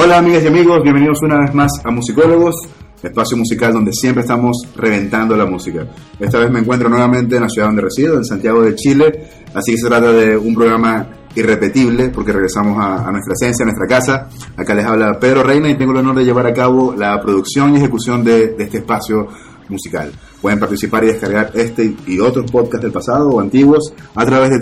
Hola amigas y amigos, bienvenidos una vez más a Musicólogos, espacio musical donde siempre estamos reventando la música. Esta vez me encuentro nuevamente en la ciudad donde resido, en Santiago de Chile, así que se trata de un programa irrepetible porque regresamos a, nuestra esencia, a nuestra casa. Acá les habla Pedro Reina y tengo el honor de llevar a cabo la producción y ejecución de, de este espacio musical. Pueden participar y descargar este y otros podcasts del pasado o antiguos a través de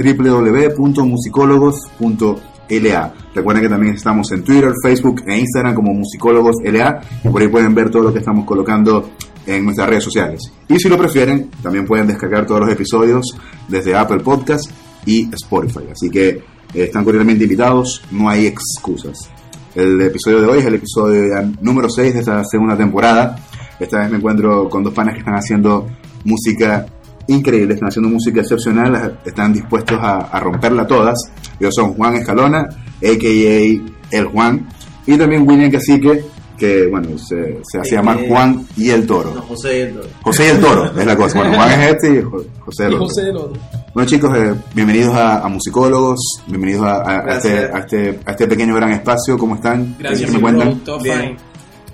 www.musicólogos.la. Recuerden que también estamos en Twitter, Facebook e Instagram como Musicólogos LA por ahí pueden ver todo lo que estamos colocando en nuestras redes sociales. Y si lo prefieren, también pueden descargar todos los episodios desde Apple Podcast y Spotify. Así que eh, están cordialmente invitados, no hay excusas. El episodio de hoy es el episodio número 6 de esta segunda temporada. Esta vez me encuentro con dos panas que están haciendo música increíble, están haciendo música excepcional, están dispuestos a, a romperla todas. Ellos son Juan Escalona, a.k.a. El Juan, y también William Cacique, que bueno, se, se hace llamar Juan y el Toro. No, José y el Toro. José y el Toro, es la cosa. Bueno, Juan es este y Jo- José el Y otro. José del otro. Bueno chicos, eh, bienvenidos a, a Musicólogos, bienvenidos a, a- a este, a, este, a este pequeño gran espacio, ¿cómo están? Gracias, ¿Qué me cuentan? todo Bien. fine.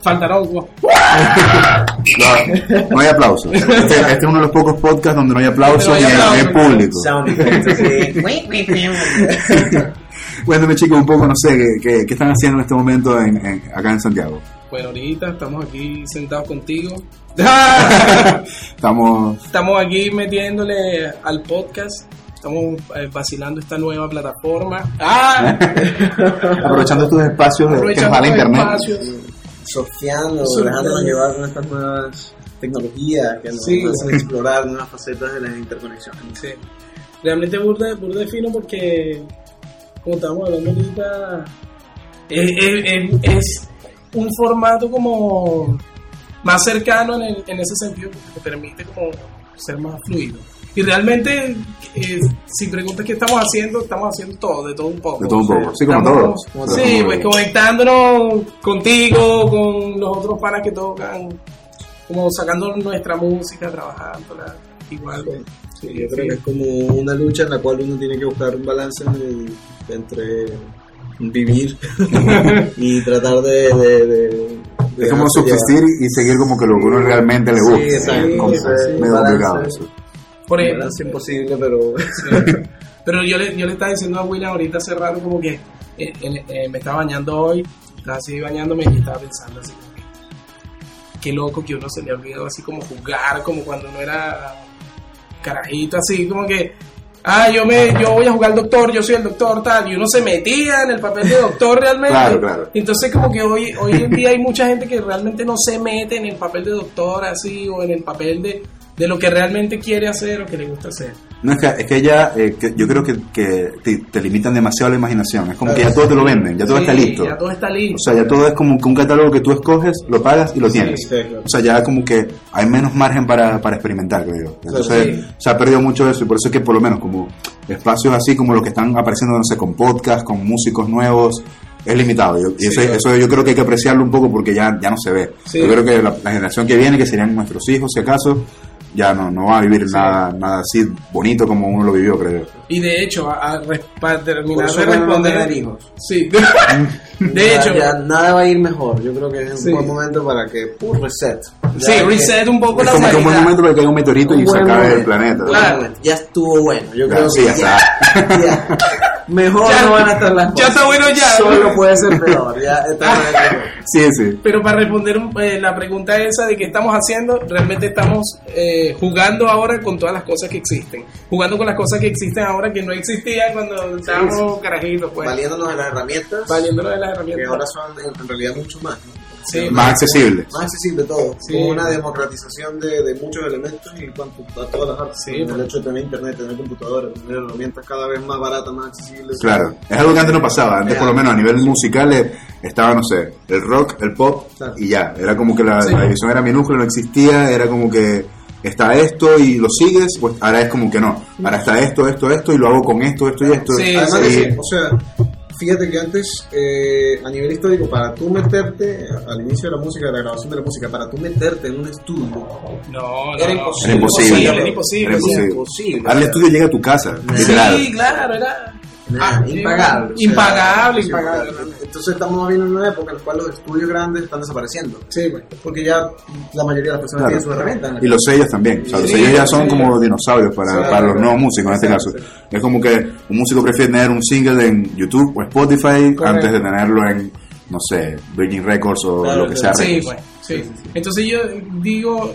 Faltará algo. No, no hay aplausos. Este, este es uno de los pocos podcasts donde no hay aplausos No hay público. Sound effects, sí. Cuéntame chicos un poco, no sé, ¿qué, qué, qué están haciendo en este momento en, en- acá en Santiago? Bueno, ahorita estamos aquí sentados contigo. Estamos... estamos aquí metiéndole al podcast. Estamos eh, vacilando esta nueva plataforma. ¡Ah! aprovechando estos espacios de, que nos Aprovechando da la internet. espacios. Surfeando, dejándonos llevar con estas nuevas tecnologías que nos Sí. hacen explorar nuevas facetas de las interconexiones. Sí. Realmente burde, burde fino porque, como estábamos hablando ahorita, es, es- un formato como más cercano en, el- en ese sentido que te permite como ser más fluido. Y realmente, eh, si preguntas qué estamos haciendo, estamos haciendo todo, de todo un poco. De todo un poco, sí, como Estamos- todos. Sí, pues conectándonos contigo, con los otros panas que tocan, como sacando nuestra música, trabajándola, igual. Sí, yo creo que es como una lucha en la cual uno tiene que buscar un balance en el- entre vivir y tratar de... de, de- de Es como subsistir y seguir como que lo que uno realmente le Sí, gusta. Es Sí, sí, medio balance. complicado eso. Por ejemplo, balance imposible, pero... Pero yo le, yo le estaba diciendo a William ahorita hace rato como que eh, eh, me estaba bañando hoy, estaba así bañándome y estaba pensando así como que qué loco que uno se le olvidó así como jugar, como cuando uno era carajito, así como que ah, yo me yo voy a jugar al doctor, yo soy el doctor tal, y uno se metía en el papel de doctor realmente. Claro, claro. Entonces como que hoy hoy en día hay mucha gente que realmente no se mete en el papel de doctor así o en el papel de de lo que realmente quiere hacer o que le gusta hacer. No, es que, es que ya, eh, que yo creo que, que te, te limitan demasiado la imaginación. Es como que ya todo te lo venden, ya todo Sí, está listo. Ya todo está listo. O sea, ya todo es como que un catálogo que tú escoges, lo pagas y lo tienes. sí, claro. O sea, ya como que hay menos margen para, para experimentar, creo yo. Entonces, se ha perdido mucho eso y por eso es que por lo menos como espacios así como los que están apareciendo, no sé, con podcast, con músicos nuevos, es limitado. Yo- Sí, eso, claro. eso yo creo que hay que apreciarlo un poco porque ya, ya no se ve. Sí. Yo creo que la, la generación que viene, que serían nuestros hijos, si acaso, ya no, no va a vivir nada, nada así bonito como uno lo vivió, creo. Y de hecho, a, a para terminar de no responder. tener hijos. Sí. de Ya- hecho, ya nada va a ir mejor. Yo creo que es un Sí. buen momento para que pum, reset. Ya sí, que- reset un poco Es la como que un buen momento para que caiga un meteorito y Un se buen acabe el momento. planeta. Claro. Ya estuvo bueno. Yo Ya, creo sí, que ya ya, ya. Mejor Ya- no van a estar las ya cosas. está bueno ya. Solo puede ser peor. Ya está bueno. Sí, sí. Pero para responder un- eh, la pregunta esa de qué estamos haciendo, realmente estamos eh, jugando ahora con todas las cosas que existen. Jugando con las cosas que existen ahora que no existían cuando estábamos carajitos, pues. Valiéndonos de las herramientas Valiéndolo de las que herramientas. ahora son en, en realidad mucho más. ¿no? Sí. Más accesible. Más accesible todo. Sí. Como una democratización de, de muchos elementos y cuanto a todas las artes. Sí, Como pues. el hecho de tener internet, tener computadora, tener herramientas cada vez más baratas, más accesibles. Claro, es algo que antes no pasaba. Antes, por lo menos a nivel musical, eh, estaba, no sé, el rock, el pop Claro. y ya. Era como que la, Sí. la división era minúscula, no existía. Era como que está esto y lo sigues. Pues ahora es como que no. Ahora está esto, esto, esto y lo hago con esto, esto y esto. Sí, Y- eso, o sea, fíjate que antes, eh, a nivel histórico, para tú meterte al inicio de la música, de la grabación de la música, para tú meterte en un estudio, No, no, Era no. imposible. Era imposible. Era imposible. Era imposible. imposible. Ahora el estudio llega a tu casa, literal. Sí, claro, era. Nada, Ah, impagable. o sea, impagable, sí, impagable. Entonces estamos viviendo en una época en la cual los estudios grandes están desapareciendo. Sí. Porque ya la mayoría de las personas Claro. tienen sus herramientas. Y los sellos también. O sea, los Sí, sellos ya son sí. como dinosaurios para, Sí, para los nuevos músicos en este caso. Es como que un músico prefiere tener un single en YouTube o Spotify antes de tenerlo en, no sé, Virgin Records o Claro, lo que sea. Sí, pues, sí. Entonces yo digo,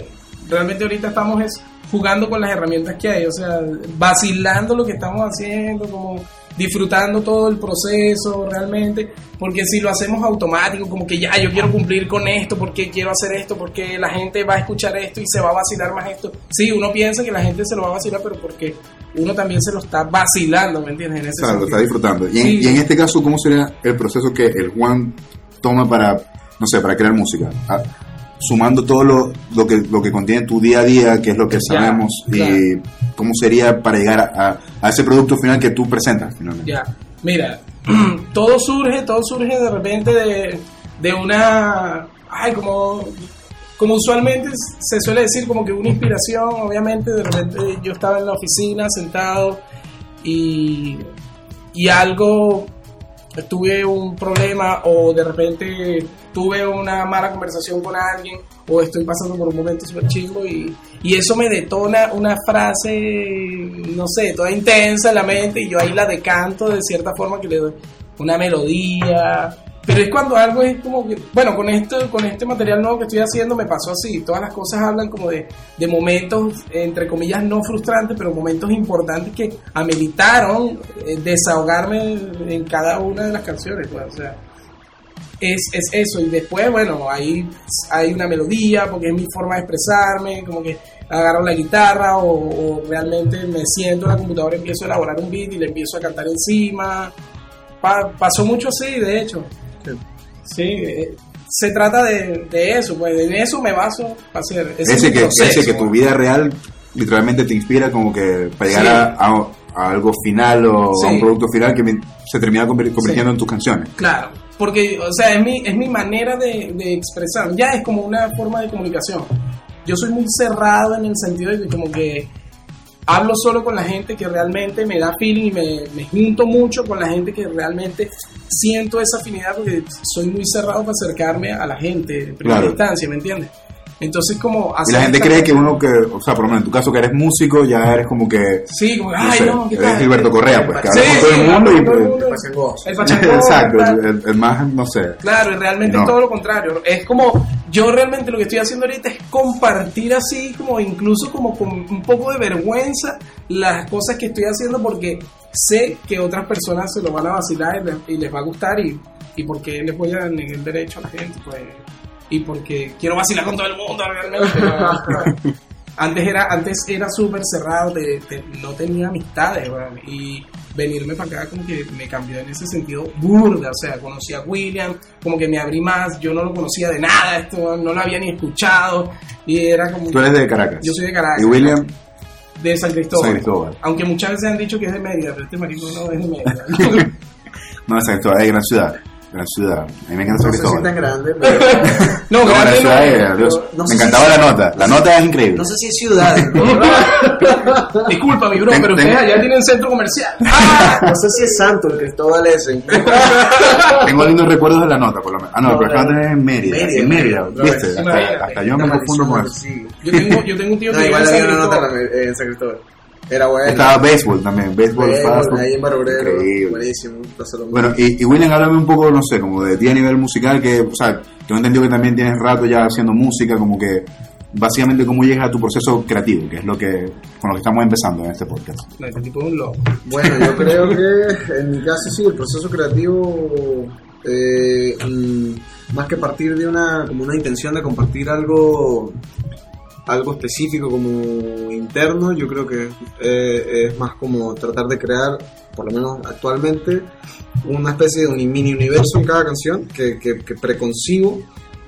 realmente ahorita estamos es jugando con las herramientas que hay, o sea, vacilando lo que estamos haciendo, como disfrutando todo el proceso realmente, porque si lo hacemos automático, como que ya yo quiero cumplir con esto, porque quiero hacer esto, porque la gente va a escuchar esto y se va a vacilar más esto. Sí, uno piensa que la gente se lo va a vacilar, pero porque uno también se lo está vacilando, ¿me entiendes? En ese Claro, lo está disfrutando. Y en, Sí. y en este caso, ¿cómo sería el proceso que el Juan toma para, no sé, para crear música? Sumando todo lo, lo, que, lo que contiene tu día a día, que es lo que sabemos, y cómo sería para llegar a, a- a ese producto final que tú presentas finalmente. Ya, mira, todo surge, todo surge de repente de, de una, ay, como, como usualmente se suele decir, como que una inspiración, obviamente, de repente yo estaba en la oficina sentado y, y algo, tuve un problema o de repente tuve una mala conversación con alguien o estoy pasando por un momento súper chingo y, y eso me detona una frase, no sé, toda intensa en la mente y yo ahí la decanto de cierta forma que le doy una melodía. Pero es cuando algo es como que, bueno, con esto, con este material nuevo que estoy haciendo me pasó así. Todas las cosas hablan como de, de momentos, entre comillas, no frustrantes, pero momentos importantes que ameritaron eh, desahogarme en cada una de las canciones. pues, es, es eso. Y después, bueno, ahí hay una melodía, porque es mi forma de expresarme, como que agarro la guitarra o, o realmente me siento en la computadora y empiezo a elaborar un beat y le empiezo a cantar encima. Pa- pasó mucho así, de hecho. Sí, eh, se trata de, de eso, pues en eso me baso para hacer ese, es ese, que, proceso, ese que tu vida real literalmente te inspira como que para llegar Sí. a, a- a algo final o a un producto final que me- se termina convir- convirtiendo Sí. en tus canciones. Claro, porque, o sea, es mi, es mi manera de, de expresar. Ya es como una forma de comunicación. Yo soy muy cerrado en el sentido de que como que hablo solo con la gente que realmente me da feeling y me, me junto mucho con la gente que realmente siento esa afinidad porque soy muy cerrado para acercarme a la gente en primera Claro. instancia, ¿me entiendes? Entonces como... Y la gente cree que uno que, o sea, por lo menos en tu caso que eres músico, ya eres como que, Sí, como, no ay, sé, no, ¿qué eres tal? Gilberto Correa, pues, que Sí, hablas con todo el mundo y el pues. El pachangón, Exacto, el, el- el más, no sé. Claro, y realmente No. es todo lo contrario. Es como, yo realmente lo que estoy haciendo ahorita es compartir así, como incluso como con un poco de vergüenza las cosas que estoy haciendo porque sé que otras personas se lo van a vacilar y les, y les va a gustar y, y porque les voy a negar el derecho a la gente, pues, y porque quiero vacilar con todo el mundo realmente. antes era antes era súper cerrado, te- no tenía amistades, y venirme para acá como que me cambió en ese sentido burda, o sea, conocí a William, como que me abrí más, yo no lo conocía de nada, esto no lo había ni escuchado, y era como... Tú eres de Caracas. Yo soy de Caracas. Y William, De San Cristóbal. San Cristóbal. Aunque muchas veces han dicho que es de Mérida, pero este marico no es de Mérida. no, San Cristóbal, es gran ciudad. Gran ciudad. A mí me encanta No sé si Cristóbal. tan grande, pero no, No, la grande no ciudad es. es, Dios, no me sé si encantaba sí. la nota. La nota es increíble. no sé si es ciudad. ¿no? Disculpa, mi bro, Ten- pero ustedes allá tienen centro comercial. No sé si es santo el Cristóbal ese. Tengo lindos recuerdos de la nota, por lo menos. Ah, no, No, pero acá no. es en Mérida. Mérida, en Mérida. ¿viste? No. Hasta, hasta yo me confundo con eso. Yo tengo, yo tengo un tío que No, vive en San Cristóbal. Era bueno. Estaba béisbol también, béisbol, ahí. Buenísimo. Bueno, y, y William, háblame un poco, no sé, como de ti a nivel musical, que, o sea, tengo entendido que también tienes rato ya haciendo música, como que, básicamente, cómo llegas a tu proceso creativo, que es lo que, con lo que estamos empezando en este podcast. No, este tipo es un loco. Bueno, yo creo que en mi caso sí, el proceso creativo, eh, mm, más que partir de una, como una intención de compartir algo, algo específico como interno, yo creo que eh, es más como tratar de crear, por lo menos actualmente, una especie de un mini universo en cada canción que, que, que preconcibo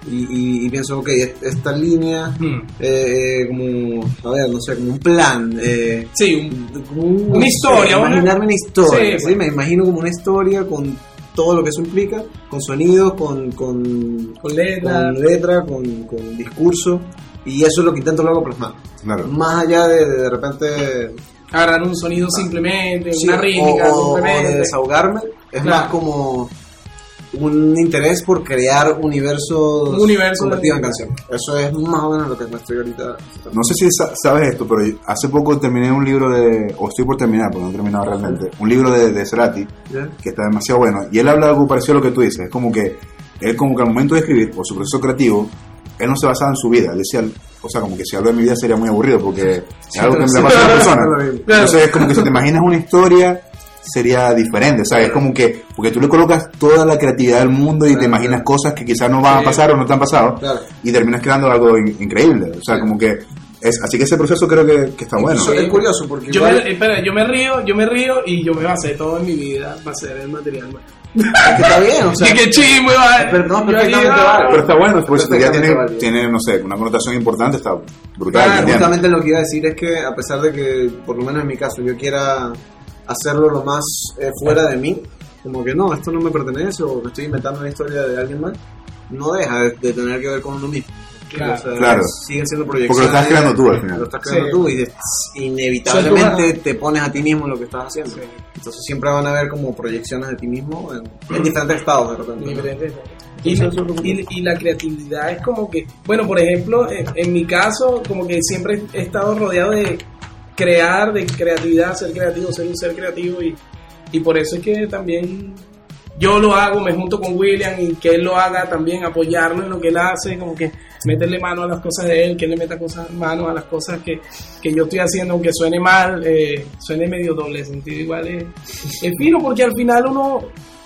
y, y- y pienso, ok, est- esta línea, Hmm. eh, como, a ver, no sé, como un plan. Eh, Sí, un- como un- Una historia, imaginarme una historia, Sí, ¿sí? me imagino como una historia con todo lo que eso implica, con sonidos, con, con, con letra. con letra, con, con discurso, y eso es lo que intento luego plasmar. Claro. Más allá de de, de repente agarrar un sonido simplemente, Sí, una rítmica o, o- o simplemente. de desahogarme. Es Claro. más como un interés por crear universos Un universo convertidos en canción. Eso es más o menos lo que me estoy ahorita. No sé si sa- sabes esto, pero hace poco terminé un libro de, o estoy por terminar, porque no he terminado realmente, un libro de, de Cerati, ¿Ya? que está demasiado bueno. Y él habla algo parecido a lo que tú dices. Es como que él como que al momento de escribir, por su proceso creativo, él no se basaba en su vida. Él decía, o sea, como que si hablo de mi vida sería muy aburrido porque es algo que me sí. pasa a la persona. Entonces es como que si te imaginas una historia sería diferente, o sea, es como que, porque tú le colocas toda la creatividad del mundo y te imaginas claro. cosas que quizás no van a Sí. pasar o no te han pasado Claro. y terminas creando algo in- increíble, o sea, Sí. como que es, así que ese proceso creo que, que está bueno. Eso es curioso porque Yo igual- me, espera, yo me río, yo me río y yo me basé todo en mi vida para hacer el material. man. es que está bien, o sea, Y qué chimbo, va. Pero no, perfectamente vale. Pero está bueno, ya Perfectamente tiene, válido. tiene, no sé, una connotación importante, está brutal. Claro, justamente lo que iba a decir es que a pesar de que, por lo menos en mi caso, yo quiera hacerlo lo más eh, fuera de mí, como que no, esto no me pertenece o me estoy inventando una historia de alguien más, no deja de, de tener que ver con uno mismo. Claro. O sea, Claro. Siguen siendo Porque proyecciones. lo estás creando tú al final. Lo estás creando Sí. tú y de- inevitablemente te pones a ti mismo lo que estás haciendo. Sí. Entonces siempre van a haber como proyecciones de ti mismo en, en diferentes estados de repente. ¿no? diferentes. Y, y- y la creatividad es como que, bueno, por ejemplo, en, en mi caso, como que siempre he estado rodeado de crear, de creatividad, ser creativo, ser un ser creativo y, y por eso es que también yo lo hago, me junto con William y que él lo haga también, apoyarlo en lo que él hace, como que meterle mano a las cosas de él, que él le meta cosas, mano a las cosas que, que yo estoy haciendo, aunque suene mal, eh, suene medio doble sentido, igual es, es fino porque al final uno,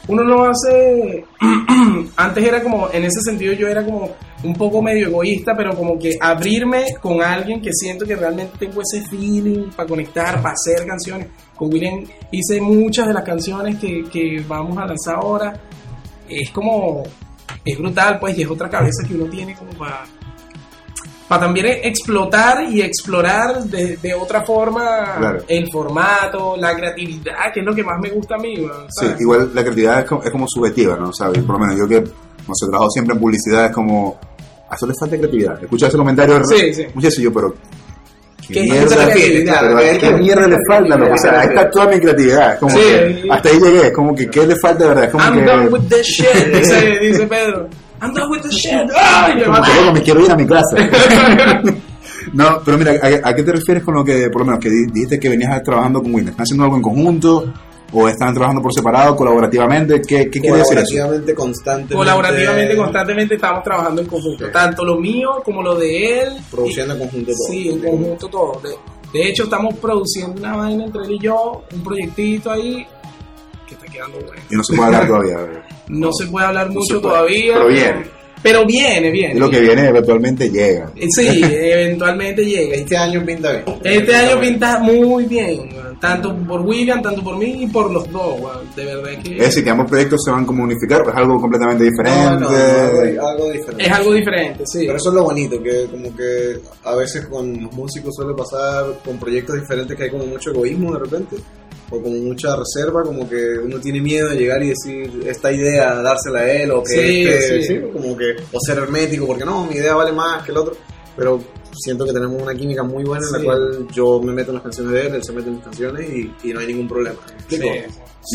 uno no hace, antes era como, en ese sentido yo era como un poco medio egoísta, pero como que abrirme con alguien que siento que realmente tengo ese feeling para conectar, para hacer canciones. Con William hice muchas de las canciones que, que vamos a lanzar ahora. Es como, es brutal, pues, y es otra cabeza que uno tiene como para para también explotar y explorar de, de otra forma Claro. el formato, la creatividad, que es lo que más me gusta a mí. man, Sí, ¿sabes? igual la creatividad es como, es como subjetiva, ¿no? ¿Sabes? Por lo menos yo que, no sé, trabajo siempre en publicidad, es como, a eso le falta creatividad. Escucho ese comentario, Sí, sí. muchas yo, pero, ¿Qué esa mierda, pero ¿a ¿qué mierda le falta? loco? O sea, ahí está toda mi creatividad. Como Sí. que, hasta ahí llegué, como que, ¿qué le falta de verdad? Como I'm que, done with the shit, dice, dice Pedro. I'm done with the shit. ¡Ay! me que, me quiero ir a mi casa. no, pero mira, ¿a, a qué te refieres con lo que, por lo menos, que di- dijiste que venías trabajando con Windows? ¿Están haciendo algo en conjunto? ¿O están trabajando por separado, colaborativamente? ¿Qué, qué quiere decir eso? Colaborativamente, constantemente. Colaborativamente, constantemente estamos trabajando en conjunto. Sí. Tanto lo mío como lo de él. Produciendo en conjunto todo. Sí, en conjunto todo. De, de hecho, estamos produciendo una vaina entre él y yo, un proyectito ahí que está quedando bueno. Y no se puede hablar todavía. No se puede hablar No mucho puede, todavía. pero viene. Pero viene, viene. Y lo que viene eventualmente llega. Sí, eventualmente llega. Este año pinta bien. Este año pinta muy bien, tanto por William, tanto por mí y por los dos, de verdad que Es decir, que ambos proyectos se van como a unificar, pues es algo completamente No, diferente. no, algo, algo diferente. es algo diferente, sí. Pero eso es lo bonito, que como que a veces con los músicos suele pasar con proyectos diferentes que hay como mucho egoísmo de repente, o como mucha reserva, como que uno tiene miedo de llegar y decir esta idea, dársela a él, o que Sí, este- sí. como que, o ser hermético, porque no, mi idea vale más que el otro, pero siento que tenemos una química muy buena en Sí. la cual yo me meto en las canciones de él, él se mete en mis canciones y, y no hay ningún problema. Yo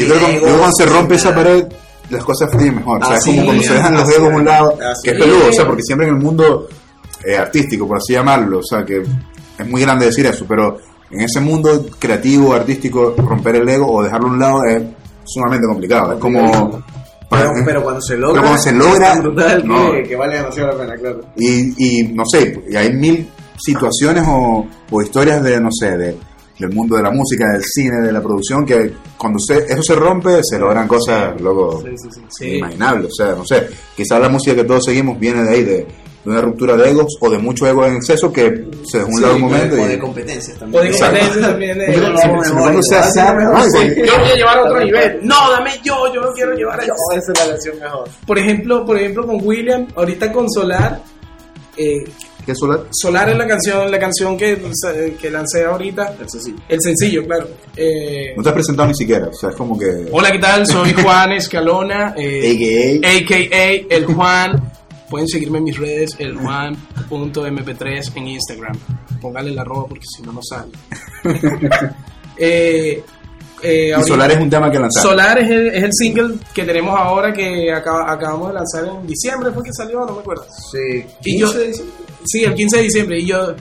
creo que cuando se rompe esa pared, las cosas fluyen mejor. o sea, Así es como cuando se dejan los así dedos a un lado, así que es es. peludo, o sea, porque siempre en el mundo eh, artístico, por así llamarlo, o sea, que es muy grande decir eso, pero en ese mundo creativo, artístico, romper el ego o dejarlo a un lado es sumamente complicado. Es como. Pero, pero cuando se logra, Pero cuando se logra, es brutal no. que, que vale demasiado la pena, claro. Y, y no sé, y hay mil situaciones o, o historias de, no sé, de, del mundo de la música, del cine, de la producción, que cuando se, eso se rompe, se logran cosas, loco, sí, sí. Sí. inimaginables. O sea, no sé, quizás la música que todos seguimos viene de ahí, de, de una ruptura de egos o de mucho ego en exceso que se un Sí, lado un momento. de, o y- de competencias también. O de Exacto. competencia también. de- Siempre- no, Yo voy a llevar a otro nivel. No, dame yo, yo no quiero llevar a No, esa es la versión mejor. Por ejemplo, por ejemplo con William, ahorita con Solar, eh, ¿Qué es solar? Solar es la canción, la canción que, que lancé ahorita, El sencillo. el sencillo, claro. Eh, No te has presentado ni siquiera, o sea, es como que. hola, ¿qué tal? Soy Juan Escalona, eh, AKA. a.k.a. El Juan. Pueden seguirme en mis redes, el Juan.mp3 en Instagram. Póngale la arroba porque si no, no sale. Eh, eh, ahorita- Solar es un tema que lanzar. Solar es el, es el single que tenemos ahora que acaba- acabamos de lanzar en diciembre, fue que salió, no me acuerdo. Sí. Y yo- 15 de diciembre. Sí, el 15 de diciembre. Y yo,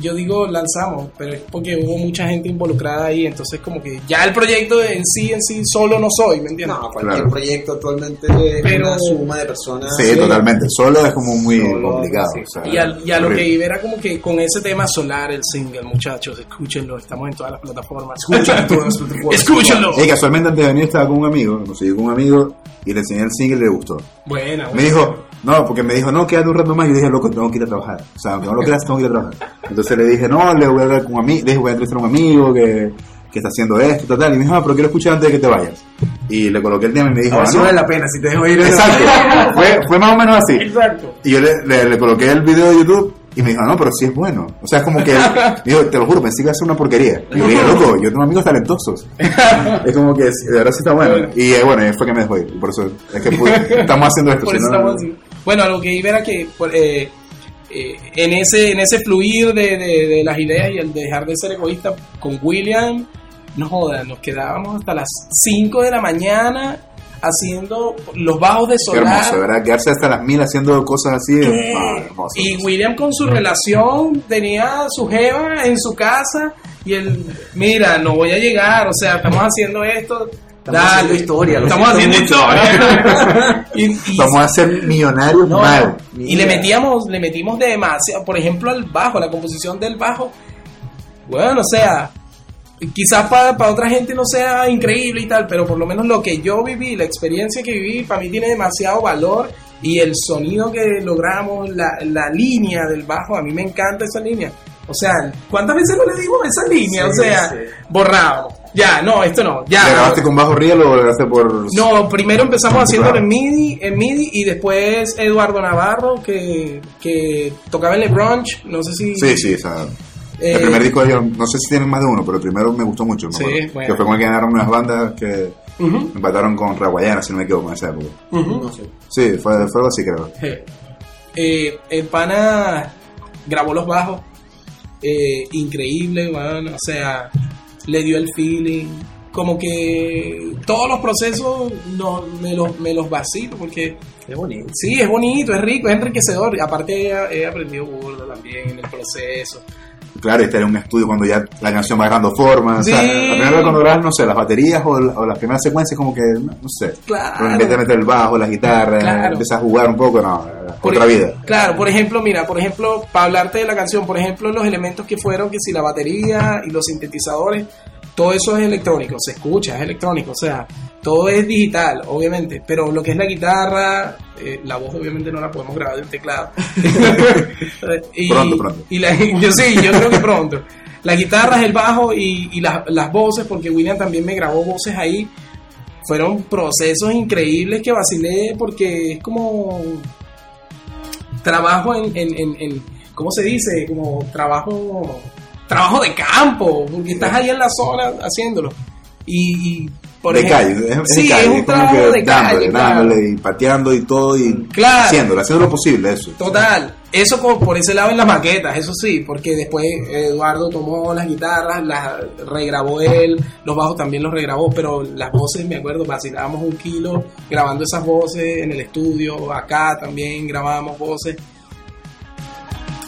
yo digo lanzamos, pero es porque hubo mucha gente involucrada ahí. Entonces, como que ya el proyecto en sí, en sí, solo no soy, ¿me entiendes? No, cualquier Claro. proyecto actualmente es Pero- una suma de personas. Sí, totalmente. Solo es como muy Solo, complicado. sí. o sea, Y a, y a lo que iba era como que con ese tema solar, el single, muchachos, escúchenlo. Estamos en todas las plataformas. Escúchenlo. todas las plataformas. escúchenlo. Casualmente antes de venir estaba con un amigo, nos siguió con un amigo y le enseñé el single y le gustó. Buena, Me buena. dijo, no, porque me dijo, no, quédate un rato más. Y yo dije, loco, tengo que ir a trabajar. O sea, aunque no lo creas, tengo que ir a trabajar. Entonces le dije, no, le voy a hablar con un amigo, le voy a entrevistar a un amigo que, que está haciendo esto, tal, tal. Y me dijo, ah, pero quiero escuchar antes de que te vayas. Y le coloqué el tema y me dijo, ah, no. vale la pena, si te dejo ir. Exacto. fue, fue más o menos así. Exacto. Y yo le, le, le coloqué el video de YouTube y me dijo, no, pero sí es bueno. O sea, es como que, digo, te lo juro, pensé que iba a ser una porquería. Y yo dije, loco, yo tengo amigos talentosos. es como que, de verdad sí está bueno. Y eh, bueno, fue que me dejó ir. Por eso es que estamos haciendo esto. Por si eso no- estamos así. Bueno, a lo que iba era que eh, eh, en ese en ese fluir de, de- de las ideas y el dejar de ser egoísta con William, no jodas, nos quedábamos hasta las 5 de la mañana haciendo los bajos de Qué solar. hermoso, ¿verdad? Quedarse hasta las mil haciendo cosas así. ¿Qué? ah, hermoso. Y William con su relación tenía su jeva en su casa y él, mira, no voy a llegar, o sea, estamos haciendo esto. Estamos haciendo historia, Estamos haciendo historia. y, y- Vamos a ser millonarios no, mal. y le metíamos, le metimos demasiado, por ejemplo, al bajo, la composición del bajo. Bueno, o sea, quizás para otra gente no sea increíble y tal, pero por lo menos lo que yo viví, la experiencia que viví, para mí tiene demasiado valor y el sonido que logramos, la, la línea del bajo, a mí me encanta esa línea. O sea, ¿cuántas veces no le dimos esa línea? Sí, o sea, sí. borrábamos. Ya, no, esto no, ya. ¿Le grabaste con bajo riel o lo grabaste por.? No, primero empezamos haciéndolo Claro. en MIDI, en MIDI y después Eduardo Navarro que, que tocaba en el brunch, no sé si Sí, sí, o sea. Eh, el primer disco de ellos, no sé si tienen más de uno, pero el primero me gustó mucho. me Sí, bueno. Que fue con el que ganaron unas bandas que empataron con Raguayana, si no me equivoco, en esa época. ujú. No sé. Sí, fue, fue algo así, creo. Eh, eh, el pana grabó los bajos, eh, increíble, man, o sea, le dio el feeling, como que todos los procesos no, me, los, me los vacilo porque Qué bonito. Sí, es bonito, es rico, es enriquecedor. Aparte, he, he aprendido burdo también en el proceso. Claro, este era un estudio cuando ya la canción va agarrando forma. Sí. O sea, la primera vez cuando grabas, no sé, las baterías o, la- o las primeras secuencias, como que, no, sé. Claro. Pero en vez de meter el bajo, la guitarra, Claro. empiezas a jugar un poco, no, Por otra vida. Claro, por ejemplo, mira, por ejemplo, para hablarte de la canción, por ejemplo, los elementos que fueron, que si la batería y los sintetizadores, todo eso es electrónico, se escucha, es electrónico, o sea, todo es digital, obviamente, pero lo que es la guitarra, eh, la voz obviamente no la podemos grabar de un teclado. y, Pronto, pronto. Y la, yo sí, yo creo que pronto. Las guitarras, el bajo y, y las, las voces, porque William también me grabó voces ahí, fueron procesos increíbles que vacilé porque es como trabajo en, en, en, en- ¿cómo se dice? Como trabajo trabajo de campo, porque estás ahí en la zona haciéndolo. Y, y, por de ejemplo, calle, es, sí, de calle, es un es como trabajo que de dándole, calle, claro. dándole y pateando y todo y Claro. haciéndolo, haciendo lo posible, eso. Total, eso como por ese lado en las maquetas, eso sí, porque después Eduardo tomó las guitarras, las regrabó él, los bajos también los regrabó, pero las voces, me acuerdo, vacilábamos un kilo grabando esas voces en el estudio, acá también grabábamos voces.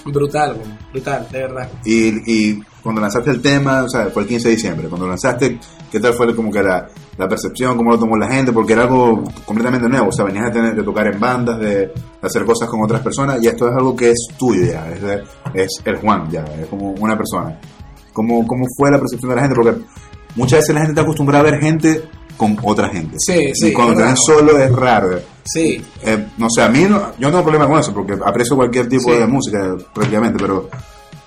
Brutal, brutal, de verdad. Y, y cuando lanzaste el tema, o sea, fue el 15 de diciembre, cuando lanzaste, ¿qué tal fue como que la, la percepción, cómo lo tomó la gente? Porque era algo completamente nuevo, o sea, venías a tener de tocar en bandas, de, de hacer cosas con otras personas, y esto es algo que es tuyo ya, es, de- es el Juan ya, es como una persona. ¿Cómo, ¿Cómo fue la percepción de la gente? Porque muchas veces la gente está acostumbrada a ver gente con otra gente. Sí, sí, Y cuando te ven raro. solo es raro. eh. Sí, Eh, no sé, a mí no, yo no tengo problema con eso porque aprecio cualquier tipo Sí. de música prácticamente, pero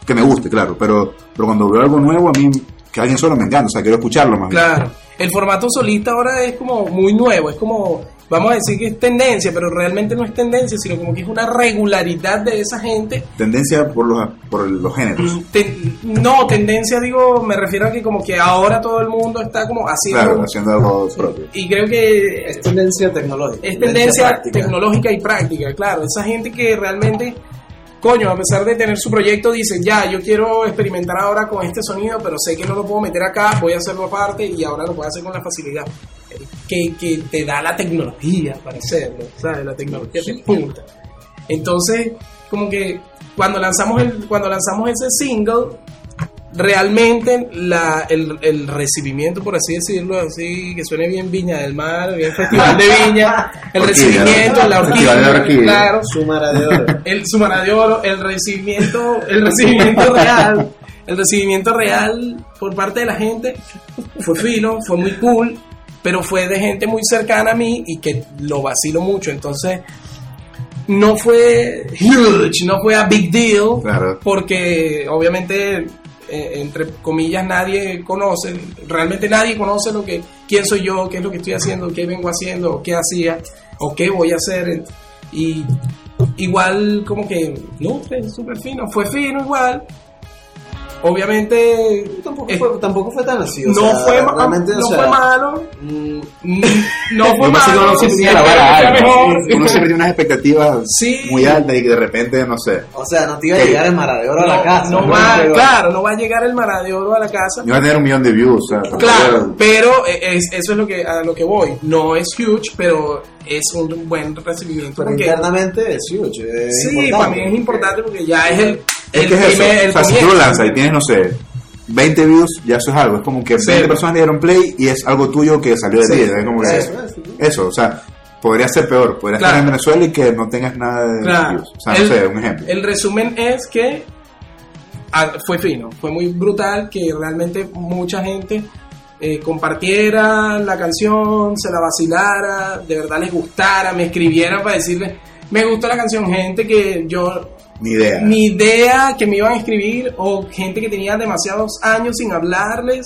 que me guste, claro. Pero, pero cuando veo algo nuevo, a mí que alguien solo me encanta, o sea, quiero escucharlo más bien. claro. El formato solista ahora es como muy nuevo, es como, vamos a decir que es tendencia, pero realmente no es tendencia, sino como que es una regularidad de esa gente Tendencia por los, por los géneros. Ten- no, tendencia, digo, me refiero a que como que ahora todo el mundo está como haciendo... Claro, haciendo algo propio. Y creo que Es tendencia tecnológica. es tendencia práctica. tecnológica y práctica, claro. Esa gente que realmente coño, a pesar de tener su proyecto, dicen, ya, yo quiero experimentar ahora con este sonido, pero sé que no lo puedo meter acá, voy a hacerlo aparte y ahora lo puedo hacer con la facilidad que, que te da la tecnología para hacerlo, ¿sabes? La tecnología te punta. Entonces, como que cuando lanzamos, el, cuando lanzamos ese single, realmente la, el, el, recibimiento, por así decirlo, así que suene bien Viña del Mar, bien Festival de Viña, el recibimiento, la orquídea, claro, Sumara de oro. el Sumara de oro, el recibimiento, el recibimiento real, el recibimiento real por parte de la gente fue fino, fue muy cool, pero fue de gente muy cercana a mí y que lo vacilo mucho, entonces no fue huge, no fue a big deal, Claro. porque obviamente eh, entre comillas nadie conoce, realmente nadie conoce lo que, quién soy yo, qué es lo que estoy haciendo, qué vengo haciendo, qué hacía, o qué voy a hacer. Y igual como que, no, fue súper fino, fue fino igual. Obviamente Tampoco eh, fue, tampoco fue tan así. o no, sea, fue, realmente, o no sea, fue malo, mm, mm, no fue que malo. uno siempre tenía la vara alta. Uno siempre tiene unas expectativas Sí. muy altas y que de repente, no sé. O sea, no te iba a llegar el Mara de Oro a la No, casa. no va, Pero- claro, no va a llegar el Mara de Oro a la casa. Iba a tener un millón de views. o sea, Claro, pero es, eso es lo que a lo que voy. No es huge, pero es un buen recibimiento. Pero porque- internamente es huge. Es sí, para mí es importante porque ya es el, Es el que es eso. el o sea, si tú lo lanzas y tienes, no sé, 20 views, ya eso es algo. Es como que Sí. 20 personas dieron play y es algo tuyo que salió de Sí, ti. Es como que eso es, sí. eso, o sea, podría ser peor. Podría Claro. estar en Venezuela y que no tengas nada de Claro. views. O sea, el, no sé, un ejemplo. el resumen es que ah, fue fino, fue muy brutal que realmente mucha gente eh, compartiera la canción, se la vacilara, de verdad les gustara, me escribieran para decirle, me gustó la canción, gente que yo Ni idea. ni idea que me iban a escribir o gente que tenía demasiados años sin hablarles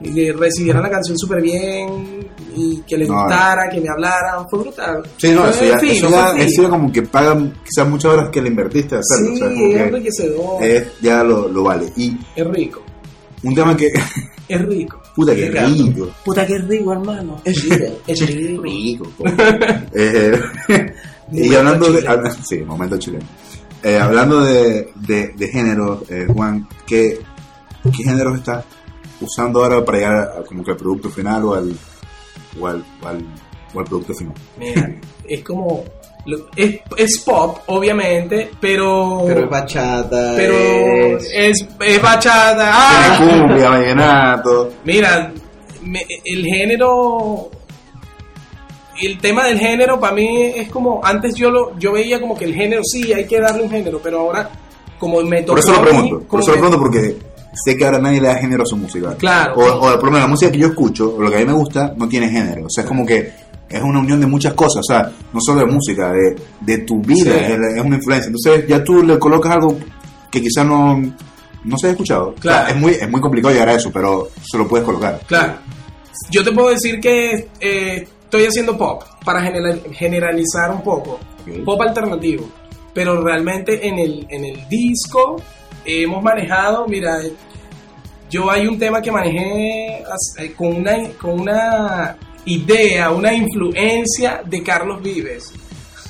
y le recibieran la canción súper bien y que les No, gustara, que me hablaran, fue brutal. Sí, no, eso ya, fino, eso ya eso ya como que pagan quizás muchas horas que le invertiste a hacerlo. Sí, o sea, como es que enriquecedor, es- ya lo, lo vale. Y es rico, un tema que, es rico. puta que Ricardo. rico. Puta que rico, hermano. Es rico. Es rico. rico. Eh, y hablando de. sí, momento chileno. Eh, hablando de, de, de géneros, eh, Juan, ¿qué, ¿qué géneros estás usando ahora para llegar a- como que al producto final o al, o al, o al, o al producto final? Mira, es como... Es, es pop, obviamente, pero... Pero es bachata. pero es- es, es bachata. ¡Ah! Tiene cumbia, vallenato. Mira, me- el género, el tema del género para mí es como, antes yo lo, yo veía como que el género sí, hay que darle un género, pero ahora como me tocó Por eso lo mí, pregunto. Por eso lo pregunto porque sé que ahora nadie le da género a su música. Claro. O, o por lo menos la música que yo escucho, o lo que a mí me gusta, no tiene género. O sea, es como que es una unión de muchas cosas. O sea, no solo de música, de, de tu vida, Sí. es, es una influencia. Entonces ya tú le colocas algo que quizás no, no se haya escuchado. O sea, Claro. es, muy, es muy complicado llegar a eso, pero se lo puedes colocar. Claro. Yo te puedo decir que eh, estoy haciendo pop para general- generalizar un poco. Pop alternativo. Pero realmente en el, en el disco hemos manejado, mira, yo hay un tema que manejé eh, con una, con una idea, una influencia de Carlos Vives.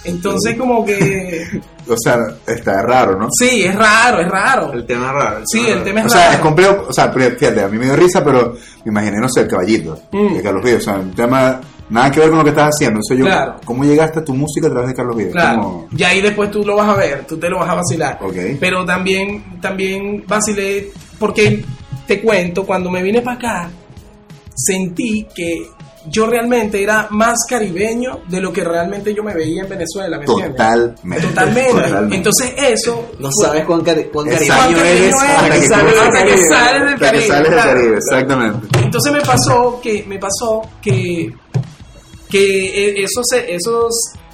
Entonces como que... O sea, está raro, ¿no? Sí, es raro, es raro. El tema es raro. Sí, el tema es O sea, raro. es complejo, o sea, fíjate, a mí me dio risa, pero me imaginé, no sé, el caballito Mm. de Carlos Vives, o sea, un tema nada que ver con lo que estás haciendo, o sea, yo, Claro. ¿cómo llegaste a tu música a través de Carlos Vives? Claro. ¿Cómo? Y ahí después tú lo vas a ver, tú te lo vas a vacilar. Ok. Pero también, también vacilé, porque te cuento, cuando me vine para acá, sentí que yo realmente era más caribeño de lo que realmente yo me veía en Venezuela, ¿me entiendes? Totalmente. Totalmente. Totalmente. Entonces eso... No fue- sabes cuán, cari cuán caribeño eres hasta que sales del hasta que Caribe. sales del Hasta que Caribe, sales del claro. Caribe, exactamente. Entonces me pasó que me pasó que que e- eso se eso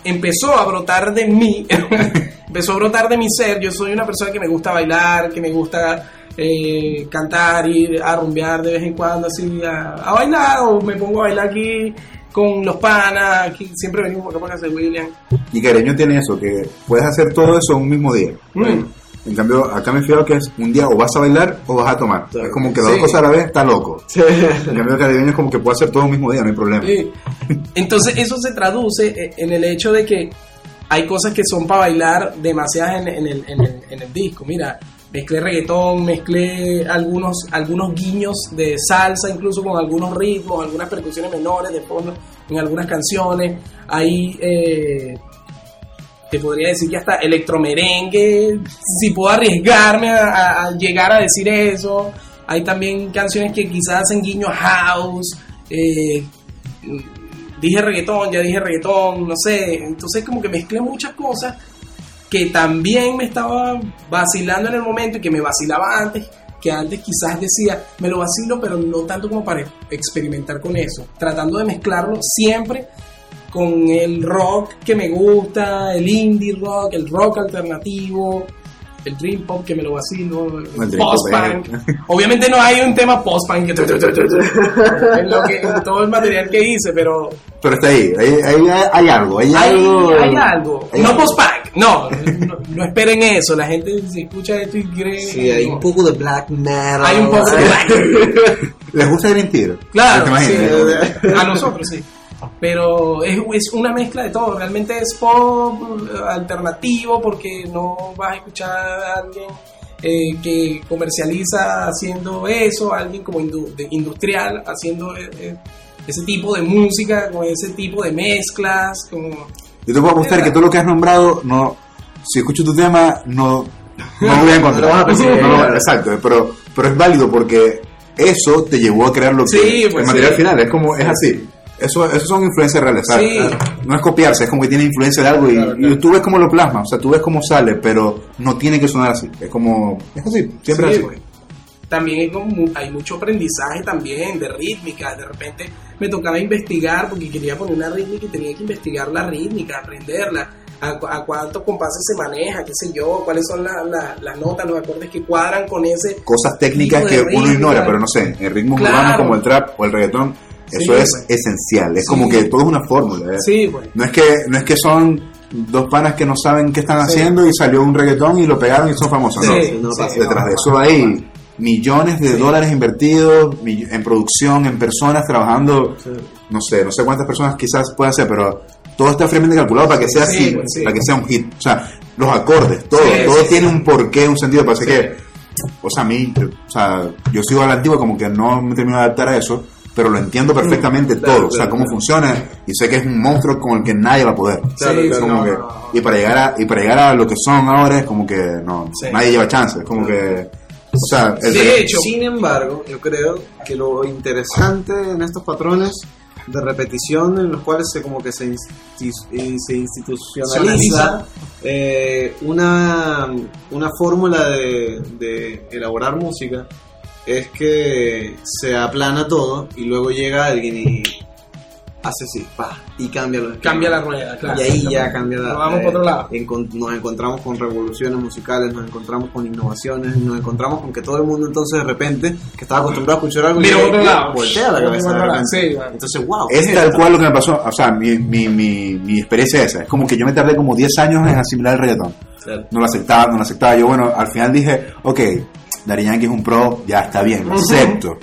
empezó a brotar de mí, empezó a brotar de mi ser. Yo soy una persona que me gusta bailar, que me gusta eh, cantar, ir a rumbear de vez en cuando así a, a bailar o me pongo a bailar aquí con los panas, aquí siempre venimos por acá para casa de William. Y Caribeño tiene eso, que puedes hacer todo eso en un mismo día. Mm. En cambio, acá me he fijado que es un día o vas a bailar o vas a tomar. Claro. Es como que las Sí. dos cosas a la vez está loco. Sí. En cambio, el caribeño es como que puede hacer todo el mismo día, no hay problema. Sí. Entonces eso se traduce eh, en el hecho de que hay cosas que son para bailar demasiadas en, en el, en, el, en el disco. Mira, mezclé reggaetón, mezclé algunos, algunos guiños de salsa, incluso con algunos ritmos, algunas percusiones menores de fondo en algunas canciones. Hay, eh, te podría decir que hasta electromerengue, si puedo arriesgarme a, llegar a decir eso. Hay también canciones que quizás hacen guiño house. eh, dije reggaetón, ya dije reggaetón, no sé. Entonces como que mezclé muchas cosas que también me estaba vacilando en el momento y que me vacilaba antes, que antes quizás decía, me lo vacilo, pero no tanto como para experimentar con eso, tratando de mezclarlo siempre con el rock que me gusta, el indie rock, el rock alternativo, el dream pop que me lo vacilo, el El post-punk. Obviamente no hay un tema post-punk que en, lo que- en todo el material que hice, pero Pero está ahí, hay, hay, hay algo, hay, hay, algo. hay algo. hay no post-punk, no, no, no esperen eso. La gente si escucha esto y cree. Sí, hay no. un poco de black metal. Hay un poco de black. ¿Les gusta Green Tear? Claro, ¿Te imaginas? sí, a nosotros sí. Pero es, es una mezcla de todo. Realmente es pop alternativo porque no vas a escuchar a alguien eh, que comercializa haciendo eso, alguien como indu- de- industrial haciendo eh, eh, ese tipo de música, con ese tipo de mezclas. Como, Yo te puedo apostar que todo lo que has nombrado, no, si escucho tu tema, no, no lo voy a encontrar. No lo vas a percibir. No lo- exacto, pero, pero es válido porque eso te llevó a crear lo que Sí, pues el material sí. final. Es como, es así. Eso, eso son influencias reales. Sí. No es copiarse, es como que tiene influencia de algo y, Claro, claro. y tú ves cómo lo plasma, o sea, tú ves cómo sale, pero no tiene que sonar así. Es como, es así, siempre Sí, es así. También hay, como hay mucho aprendizaje también de rítmica. De repente me tocaba investigar porque quería poner una rítmica y tenía que investigar la rítmica, aprenderla. A, a cuántos compases se maneja, qué sé yo, cuáles son la- la- las notas, los acordes que cuadran con ese. Cosas técnicas que uno ignora, pero no sé, en ritmos Claro. urbanos como el trap o el reggaetón, eso Sí, es esencial. Es Sí. como que todo es una fórmula. Sí. No es que no es que son dos panas que no saben qué están haciendo y salió un reggaetón y lo pegaron y son famosos. no. Detrás de eso hay millones de dólares invertidos en producción, en personas trabajando, no sé, no sé cuántas personas quizás pueda ser, pero todo está fríamente calculado para que sea Sí, así, pues, para que sea un hit. O sea, los acordes, todo, todo tiene un porqué, un sentido. Parece que, o sea, a mí, o sea, yo sigo a la antigua como que no me termino de adaptar a eso, pero lo entiendo perfectamente Mm, claro, todo, o sea, claro, cómo claro. funciona y sé que es un monstruo con el que nadie va a poder. Claro, Sí, claro. Como no, que- no, no. y para llegar a y para llegar a lo que son ahora es como que no Sí. nadie lleva chance es como que o sea el De hecho, Sin embargo, yo creo que lo interesante en estos patrones de repetición en los cuales se como que se, insti- eh, se institucionaliza eh, una, una fórmula de, de elaborar música es que se aplana todo y luego llega alguien y hace así, pa, y cambia los cambia la rueda, claro. Y ahí ya cambia la. Nos vamos por otro lado. encon- nos encontramos con revoluciones musicales, nos encontramos con innovaciones, nos encontramos con que todo el mundo entonces de repente, que estaba acostumbrado a escuchar algo, Mira y- otro lado. voltea la cabeza de repente. sí, bueno. Entonces, wow. es tal cual lo que me pasó o sea mi, mi, mi, mi experiencia es esa es como que yo me tardé como 10 años en asimilar el reggaetón no lo aceptaba no lo aceptaba yo bueno al final dije ok Daddy Yankee es un pro ya está bien lo acepto.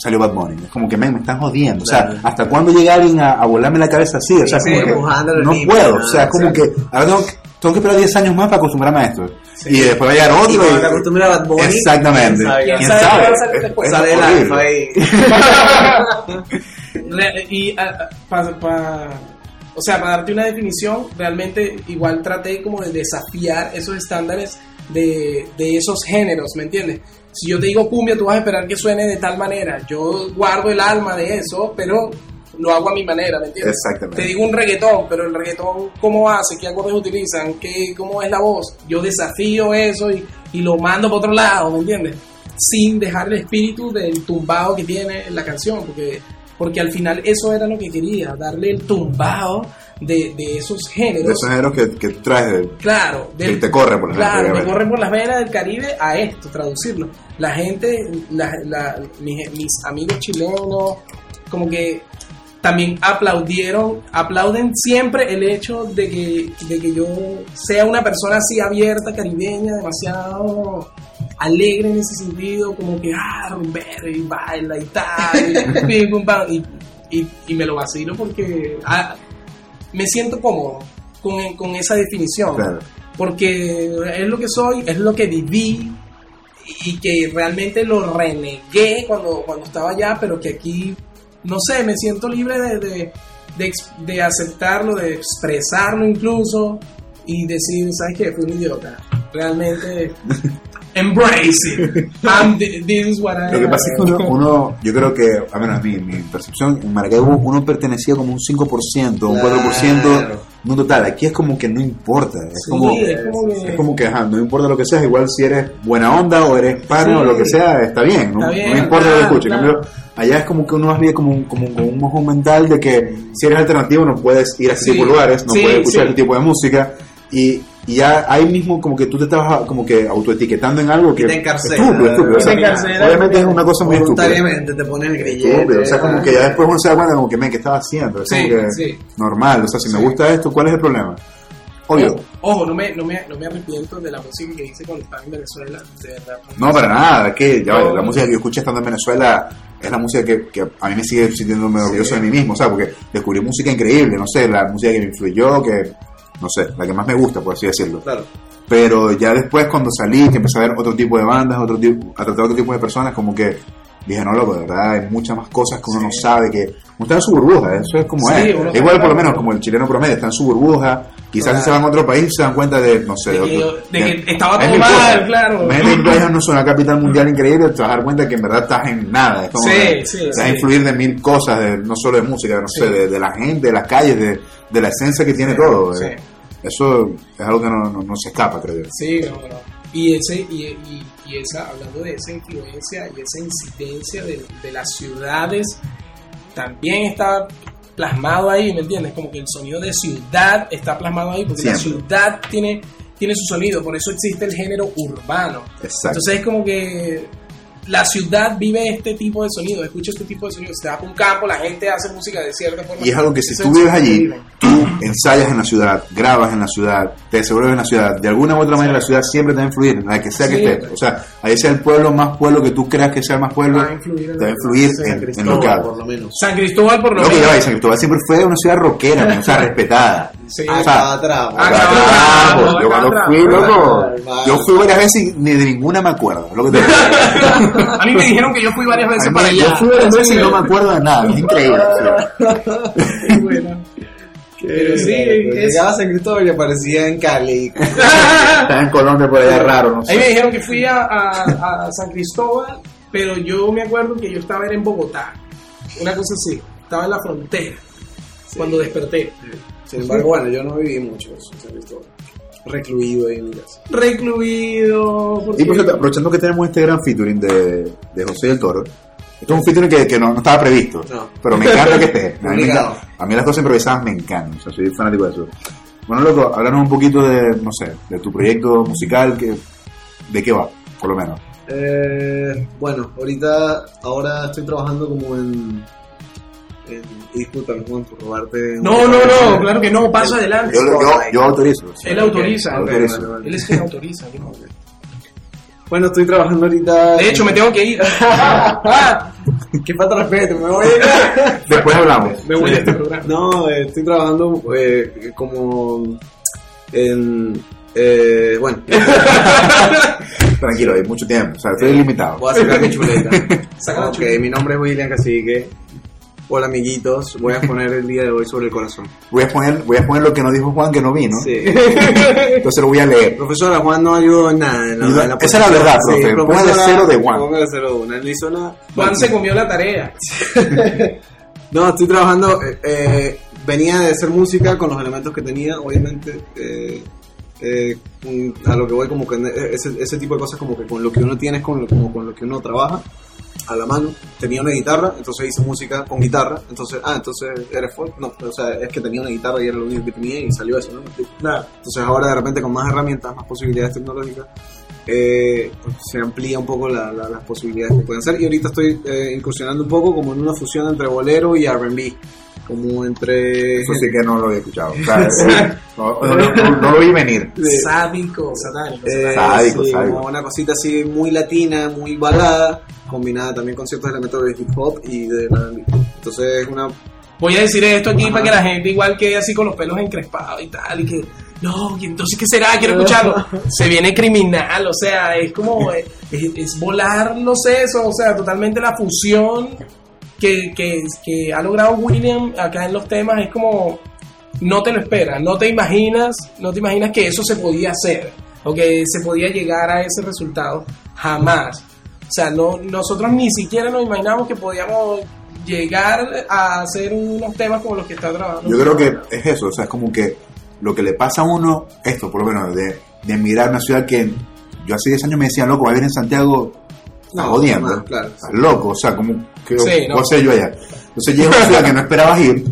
Salió Bad Bunny. Es como que men, me están jodiendo o sea Claro. hasta cuándo llega alguien a, a volarme la cabeza así o sea Sí, como que empujando el no puedo. o sea es como que ahora tengo, que- tengo que esperar 10 años más para acostumbrarme a esto. Y después va a llegar otro Y cuando te acostumbras a Bad Bunny, Exactamente. quién sabe, ¿Quién ¿Quién sabe sale el horrible. alfa ahí. Re- y para o sea para darte una definición realmente igual traté como de desafiar esos estándares de, de esos géneros me entiendes si yo te digo cumbia tú vas a esperar que suene de tal manera. Yo guardo el alma de eso pero lo hago a mi manera me entiendes Exactamente. te digo un reggaetón pero el reggaetón cómo hace qué acordes utilizan qué cómo es la voz yo desafío eso y, y lo mando para otro lado me entiendes sin dejar el espíritu del tumbado que tiene la canción, porque, porque al final eso era lo que quería, darle el tumbado de, de esos de géneros. esos géneros que, que traes de, Claro, que del- te corre por la Claro, me obviamente. corren por las venas del Caribe a esto, traducirlo. La gente, la- la- mis, mis amigos chilenos, como que también aplaudieron, aplauden siempre el hecho de que, de que yo sea una persona así abierta, caribeña, demasiado alegre en ese sentido, como que, ah, rumbero y baila y tal, y, pim, pum, pam, y, y- y me lo vacilo porque ah, me siento cómodo. con, con esa definición. Claro. Porque es lo que soy, es lo que viví y que realmente lo renegué cuando, cuando estaba allá, pero que aquí, no sé, me siento libre de, de, de de aceptarlo, de expresarlo incluso y decir, ¿sabes qué? Fui un idiota. Realmente, embrace it. I'm th- this is what I Lo que pasa es que uno, uno- yo creo que, a menos mi, mi percepción, en Maracaibo uno pertenecía como un 5%, un 4%, Claro. no total. Aquí es como que no importa. Es Sí, como, es como que- es como que, ajá, no importa lo que seas, igual si eres buena onda o eres pan o Sí. lo que sea, está bien. No, Está bien, no importa lo que claro, escuches. En claro. cambio, allá es como que uno más bien como, un- como, un- como un mojón mental de que si eres alternativo no puedes ir a ese Sí. tipo de lugares, no Sí, puedes escuchar sí. ese tipo de música. Y, y ya ahí mismo como que tú te estabas como que autoetiquetando en algo que te encarcela. estúpido, estúpido. O sea, Te encarcela. obviamente es una cosa muy estúpida. Voluntariamente te pones el grillete. Estúpido, O sea, como que ya después uno se da cuenta como que, men, ¿qué estaba haciendo? Es Sí, como que sí. normal. O sea, si me Sí. gusta esto, ¿cuál es el problema? Obvio. Ojo, ojo, no, me, no, me, no me arrepiento de la música que hice cuando estaba en Venezuela. De verdad. No, para nada. Que ya No. la música que yo escuché estando en Venezuela es la música que, que a mí me sigue sintiéndome orgulloso de mí mismo, o sea, porque descubrí música increíble, no sé, la música que me influyó, que, no sé, la que más me gusta, por así decirlo. Claro. Pero ya después cuando salí, que empecé a ver otro tipo de bandas, otro tipo, a tratar otro tipo de personas, como que dije, no, loco, de verdad, hay muchas más cosas que uno no sabe, que uno está en su burbuja, eso es como Sí, es. Igual por lo menos como el chileno promedio está en su burbuja, quizás si se van a otro país se dan cuenta de, no sé, De de, que- otro- de que estaba es todo mal, cosas. claro. Imagínate que vayas a una capital mundial increíble, te vas a dar cuenta que en verdad estás en nada, es como Sí, que sí, te vas a sí. influir de mil cosas, de, no solo de música, no Sí. sé, de, de la gente, de las calles, de, de la esencia que tiene todo. sí. eh. Eso es algo que no, no, no se escapa, creo yo. Sí, no, no. Y, ese, y, y, y esa, hablando de esa influencia y esa incidencia de, de las ciudades, también está plasmado ahí, ¿me entiendes? Como que el sonido de ciudad está plasmado ahí, porque la ciudad tiene, tiene su sonido, por eso existe el género urbano. Exacto. Entonces es como que la ciudad vive este tipo de sonido, escucha este tipo de sonido. Si te vas a un campo, la gente hace música de cierta forma. Y es algo que si tú es vives allí, tú ensayas en la ciudad, grabas en la ciudad, te desenvuelves en la ciudad, de alguna u otra manera la ciudad siempre te va a influir, en la que sea que Sí. esté. O sea, ahí sea el pueblo más pueblo que tú creas que sea el más pueblo, Va a influir en te va a influir en, en lo que por lo menos. San Cristóbal, por lo Lo que menos. ya va, San Cristóbal siempre fue una ciudad rockera, o sea, respetada. Sí. O sea, Acá atrás. acá Acá atrás, atrás, acá yo cuando fui, loco, yo fui varias veces y ni de ninguna me acuerdo. Lo que te A mí me dijeron que yo fui varias veces para allá. yo fui varias veces y no me acuerdo de nada, es increíble. Qué bueno. Pero sí, es- Llegaba a San Cristóbal y aparecía en Cali. Estaba en Colombia por allá raro, no Ahí me sé. dijeron que fui a, a- a San Cristóbal, pero yo me acuerdo que yo estaba en Bogotá. Una cosa así. Estaba en la frontera cuando desperté. Sin embargo, bueno, yo no viví mucho en San Cristóbal. Recluido ahí en mi casa. Recluido. porque- Y por cierto, aprovechando que tenemos este gran featuring de, de José del Toro, esto es un featuring que, que no, no estaba previsto, No. pero me encanta que esté. A mí, me encanta- a mí las cosas improvisadas me encantan, o sea, soy fanático de eso. Bueno, loco, háblanos un poquito de, no sé, de tu proyecto musical, que, de qué va, por lo menos. Eh, bueno, ahorita, ahora estoy trabajando como en. En y discúlpame, Juan, por robarte. No, no, de- no, claro que no, pasa adelante. Yo, yo, yo autorizo. Él autoriza. autorizo. Él es quien autoriza. Bueno, estoy trabajando ahorita. De hecho, me tengo que ir. Qué falta respeto, me voy. Después hablamos. Me voy de este programa. no, eh, estoy trabajando eh, como. En. Eh, bueno, Tranquilo, hay mucho tiempo, o sea, estoy limitado. voy a sacar mi chuleta. Saca ok, chuleta. mi nombre es William Cacique. Hola, amiguitos. Voy a poner el día de hoy sobre el corazón. Voy a poner, voy a poner lo que nos dijo Juan que no vino, Sí. entonces lo voy a leer. Profesora, Juan no ayudó en nada. En la, no- en la esa es la verdad, profe. Póngale profesora, cero de Juan. Póngale cero de Juan. Él no hizo nada. Juan se comió la tarea. No, estoy trabajando. eh, eh, venía de hacer música con los elementos que tenía, obviamente. eh, eh, a lo que voy, como que eh, ese, ese tipo de cosas, como que con lo que uno tiene es con lo, como con lo que uno trabaja a la mano. Tenía una guitarra, entonces hice música con guitarra. Entonces, ah, entonces eres folk. No, o sea, es que tenía una guitarra y era lo único que tenía y salió eso, ¿no? Explico. Entonces ahora de repente con más herramientas, más posibilidades tecnológicas, eh, pues, se amplía un poco la- la- las posibilidades que pueden ser. Y ahorita estoy eh, incursionando un poco como en una fusión entre bolero y RB. Como entre... Eso sí que no lo había escuchado. O sea, eh, no, no- no- no lo vi venir. Sádico, satánico. eh, Sádico, sí, sádico. como una cosita así muy latina, muy balada, combinada también con ciertos elementos de hip hop y de R&B. Entonces es una voy a decir esto aquí para que la gente igual quede así con los pelos encrespados y tal, y que, no, y entonces, ¿qué será? Quiero escucharlo. Se viene criminal, o sea, es como, es, es volar los sesos, o sea, totalmente la fusión que, que, ha logrado William acá en los temas, es como, no te lo esperas, no te imaginas, no te imaginas que eso se podía hacer, o que se podía llegar a ese resultado, jamás. O sea, no, nosotros ni siquiera nos imaginamos que podíamos llegar a hacer unos temas como los que está trabajando. Yo creo que es eso, o sea, es como que lo que le pasa a uno, esto por lo menos, de, de mirar una ciudad que yo hace 10 años me decían, loco, va a vivir en Santiago, No, jodiendo, jamás, claro. estás loco, o sea, como que Sí, ¿cuál no. sé yo allá? Entonces llegas a una ciudad que no esperabas ir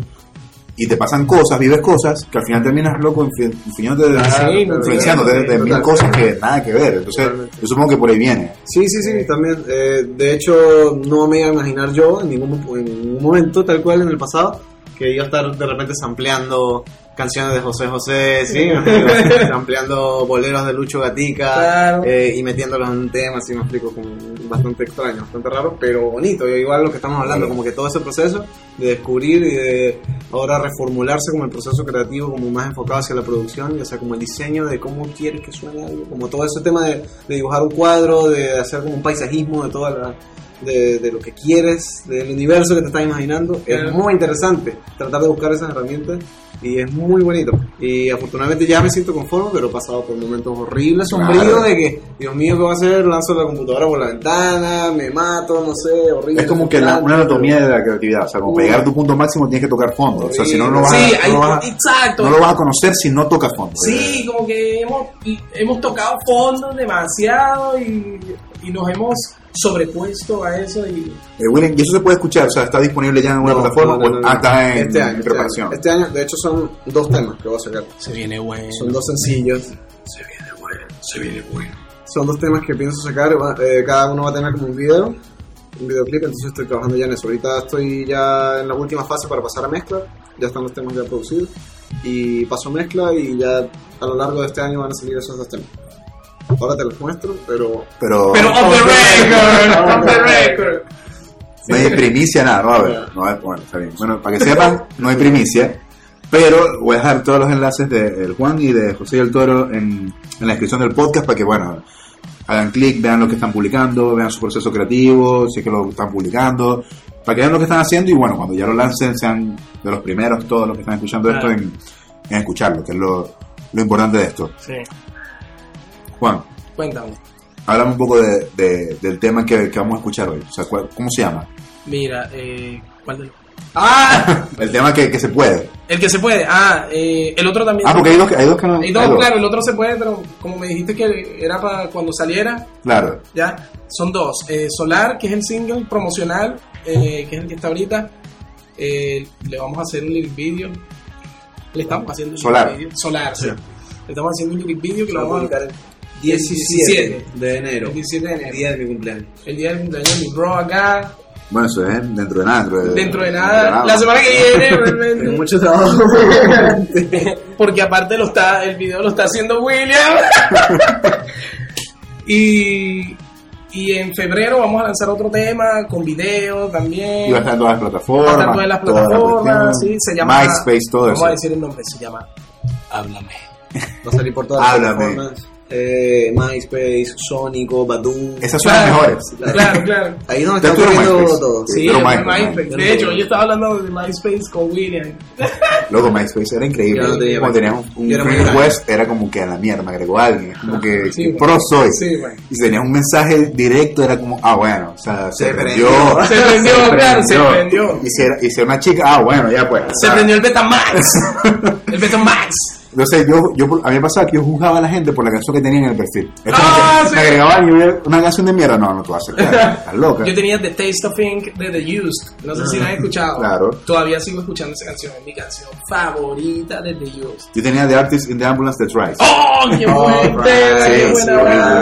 y te pasan cosas, vives cosas, que al final terminas loco influyéndote de- Ah, sí, influenciándote de, de mil total. cosas que nada que ver. Entonces, Totalmente. yo supongo que por ahí viene. Sí, sí, sí, también. Eh, de hecho, no me iba a imaginar yo en ningún, en ningún momento, tal cual en el pasado, que iba a estar de repente sampleando canciones de José José, ¿sí? sampleando boleros de Lucho Gatica Claro. eh, y metiéndolos en un tema, así me explico, como bastante extraño, bastante raro, pero bonito. Y igual lo que estamos hablando, como que todo ese proceso de descubrir y de ahora reformularse como el proceso creativo, como más enfocado hacia la producción, y o sea, como el diseño de cómo quieres que suene algo, como todo ese tema de, de dibujar un cuadro, de hacer como un paisajismo de toda la... De, de lo que quieres, del universo que te estás imaginando, es muy interesante tratar de buscar esas herramientas y es muy bonito. Y afortunadamente ya me siento conforme, pero he pasado por momentos horribles, sombríos, Claro. de que, Dios mío, ¿qué voy a hacer? Lanzo la computadora por la ventana, me mato, no sé, horrible. Es como que la- una anatomía de la creatividad. O sea, como para llegar a tu punto máximo tienes que tocar fondo. O sea, si no, no, vas, Sí, exacto. no lo vas a conocer si no tocas fondo. Sí, como que hemos, hemos tocado fondo demasiado y, y nos hemos sobrepuesto a eso y Eh, William, ¿y eso se puede escuchar? O sea, ¿está disponible ya en alguna No, plataforma? no, no, ah, está en, este año, en este preparación. Este año, de hecho, son dos temas que voy a sacar. se viene bueno. Son dos sencillos. Se viene bueno, se viene bueno. Son dos temas que pienso sacar. eh, cada uno va a tener como un video, un videoclip. Entonces estoy trabajando ya en eso. Ahorita estoy ya en la última fase para pasar a mezcla. Ya están los temas ya producidos. Y paso a mezcla y ya a lo largo de este año van a salir esos dos temas. Ahora te los muestro, pero Pero, Pero off the record, off the record. no hay primicia, nada. No, a ver, no bueno, está bien. Bueno, para que sepan, no hay primicia. Pero voy a dejar todos los enlaces de el Juan y de José del Toro en, en la descripción del podcast para que, bueno, hagan clic, vean lo que están publicando, vean su proceso creativo, si es que lo están publicando, para que vean lo que están haciendo y, bueno, cuando ya lo lancen, sean de los primeros, todos los que están escuchando esto, en, en escucharlo, que es lo, lo importante de esto. Sí, Juan, cuéntame. háblame un poco de, de- del tema que, que vamos a escuchar hoy. O sea, ¿cuál- ¿cómo se llama? Mira, eh, ¿cuál de los? ¡Ah! El tema que, que se puede. El que se puede. Ah, eh, el otro también. Ah, porque hay dos, que- hay dos que no. Hay dos, hay dos. claro, el otro se puede, pero como me dijiste que era para cuando saliera, Claro. ya, son dos. Eh, Solar, que es el single promocional, eh, que es el que está ahorita. Eh, le vamos a hacer un lyric video. Le estamos haciendo un Solar. video. Solar, sí. Le estamos haciendo un lyric video que lo vamos a publicar el 17 de enero, el 17 de enero. día de mi cumpleaños. El día del cumpleaños de mi bro acá. Bueno, eso es dentro de nada. Dentro de, Dentro de nada, la semana que viene, realmente. mucho trabajo. Porque aparte lo está, el video lo está haciendo William. y, y en febrero vamos a lanzar otro tema con video también. Y va a estar en todas las plataformas. Va a estar en todas las toda la plataformas, sí, se llama MySpace, todo Vamos eso. a decir el nombre, se llama Háblame. Va a salir por todas las Háblame. plataformas. Eh, MySpace, Sónico, Badoo. Esas son las Claro. mejores. Claro, claro. Ahí es donde está ocurriendo todo. Sí, Sí, MySpace, MySpace. De hecho, yo estaba hablando de MySpace con William. Luego MySpace era increíble. Yo no tenía Cuando tenías un, request, era como que a la mierda, me agregó alguien. Es como que, Sí, que bueno. pro soy. Sí, bueno. Y si tenías un mensaje directo, era como, ah, bueno, o sea, se, Se prendió. prendió. Se prendió, claro, se prendió. Y si, era, y si era una chica, ah, bueno, ya pues. Se o sea, prendió el Betamax. El Betamax. Entonces, yo, yo, a mí me pasaba que yo juzgaba a la gente por la canción que tenían en el perfil. Ah, sí. Me agregaban una canción de mierda. No, no te vas a aceptar. Estás loca. Yo tenía The Taste of Ink de The Used. No sé si la han escuchado. Claro. Todavía sigo escuchando esa canción. Es mi canción favorita de The Used. Yo tenía The Artist in the Ambulance That Rise. ¡Oh, qué Oh, buen! Sí, ¡Qué sí,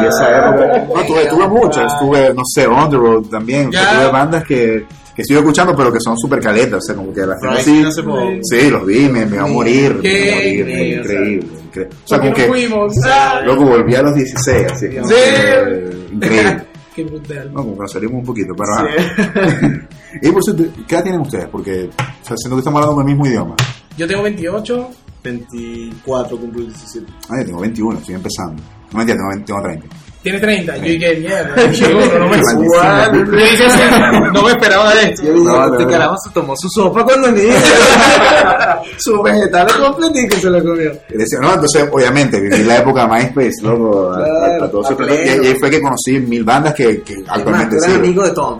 esa era- No, tuve, tuve muchas, tuve, no sé, On the Road también, tuve bandas que, que estoy escuchando pero que son súper caletas, o sea, como que la gente Right, sí, no se puede. sí, los vi, me, me iba a morir, me iba a morir, increíble, increíble, increíble. O sea, ¿Por como que, fuimos? Ah. loco, volví a los 16, así, como Sí. que, increíble. Qué brutal. No, como que nos salimos un poquito, pero ajá. y por cierto, ¿qué edad tienen ustedes? Porque o sea, siento que estamos hablando del mismo idioma. Yo tengo 28. 24 cumplo el 17. Ah, yo tengo 21, estoy empezando. No mentira, tengo, 20 tengo 30. Tienes 30. Yo dije, mierda. Seguro, no me sí, no me esperaba de esto. Yo dije, No, no, este no. carajo se tomó su sopa cuando ni su vegetal completico se lo comió. Y decía, no, entonces, obviamente, viví la época de MySpace, loco. a- a- a Claro, todo pleno. y ahí fue que conocí mil bandas que, que actualmente tú eres sigo. amigo de Tom.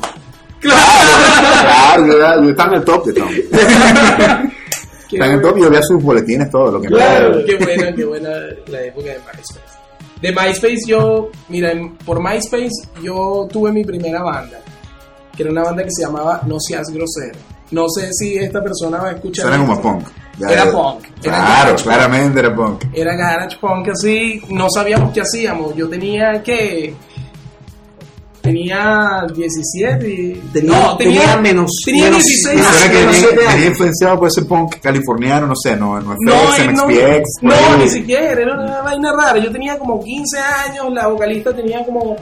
Claro, era- yo estaba en el top de Tom. Estaba en el top y yo veía sus boletines, todo lo que Claro, qué buena, qué buena la época de MySpace. De MySpace yo, mira, por MySpace yo tuve mi primera banda, que era una banda que se llamaba No Seas Grosero. No sé si esta persona va a escuchar. Suena como punk. Ya, Era punk, era Claro, punk. claramente era punk. Era garage punk así, no sabíamos qué hacíamos. Yo tenía que tenía 17 y Tenía- no, tenía, tenía menos- tenía menos- 16 Me Ah, suena que menos años. venía influenciado por ese punk californiano, no sé, no, no FX, no, MXPX, no, ni siquiera, era una vaina rara. Yo tenía como 15 años, la vocalista tenía como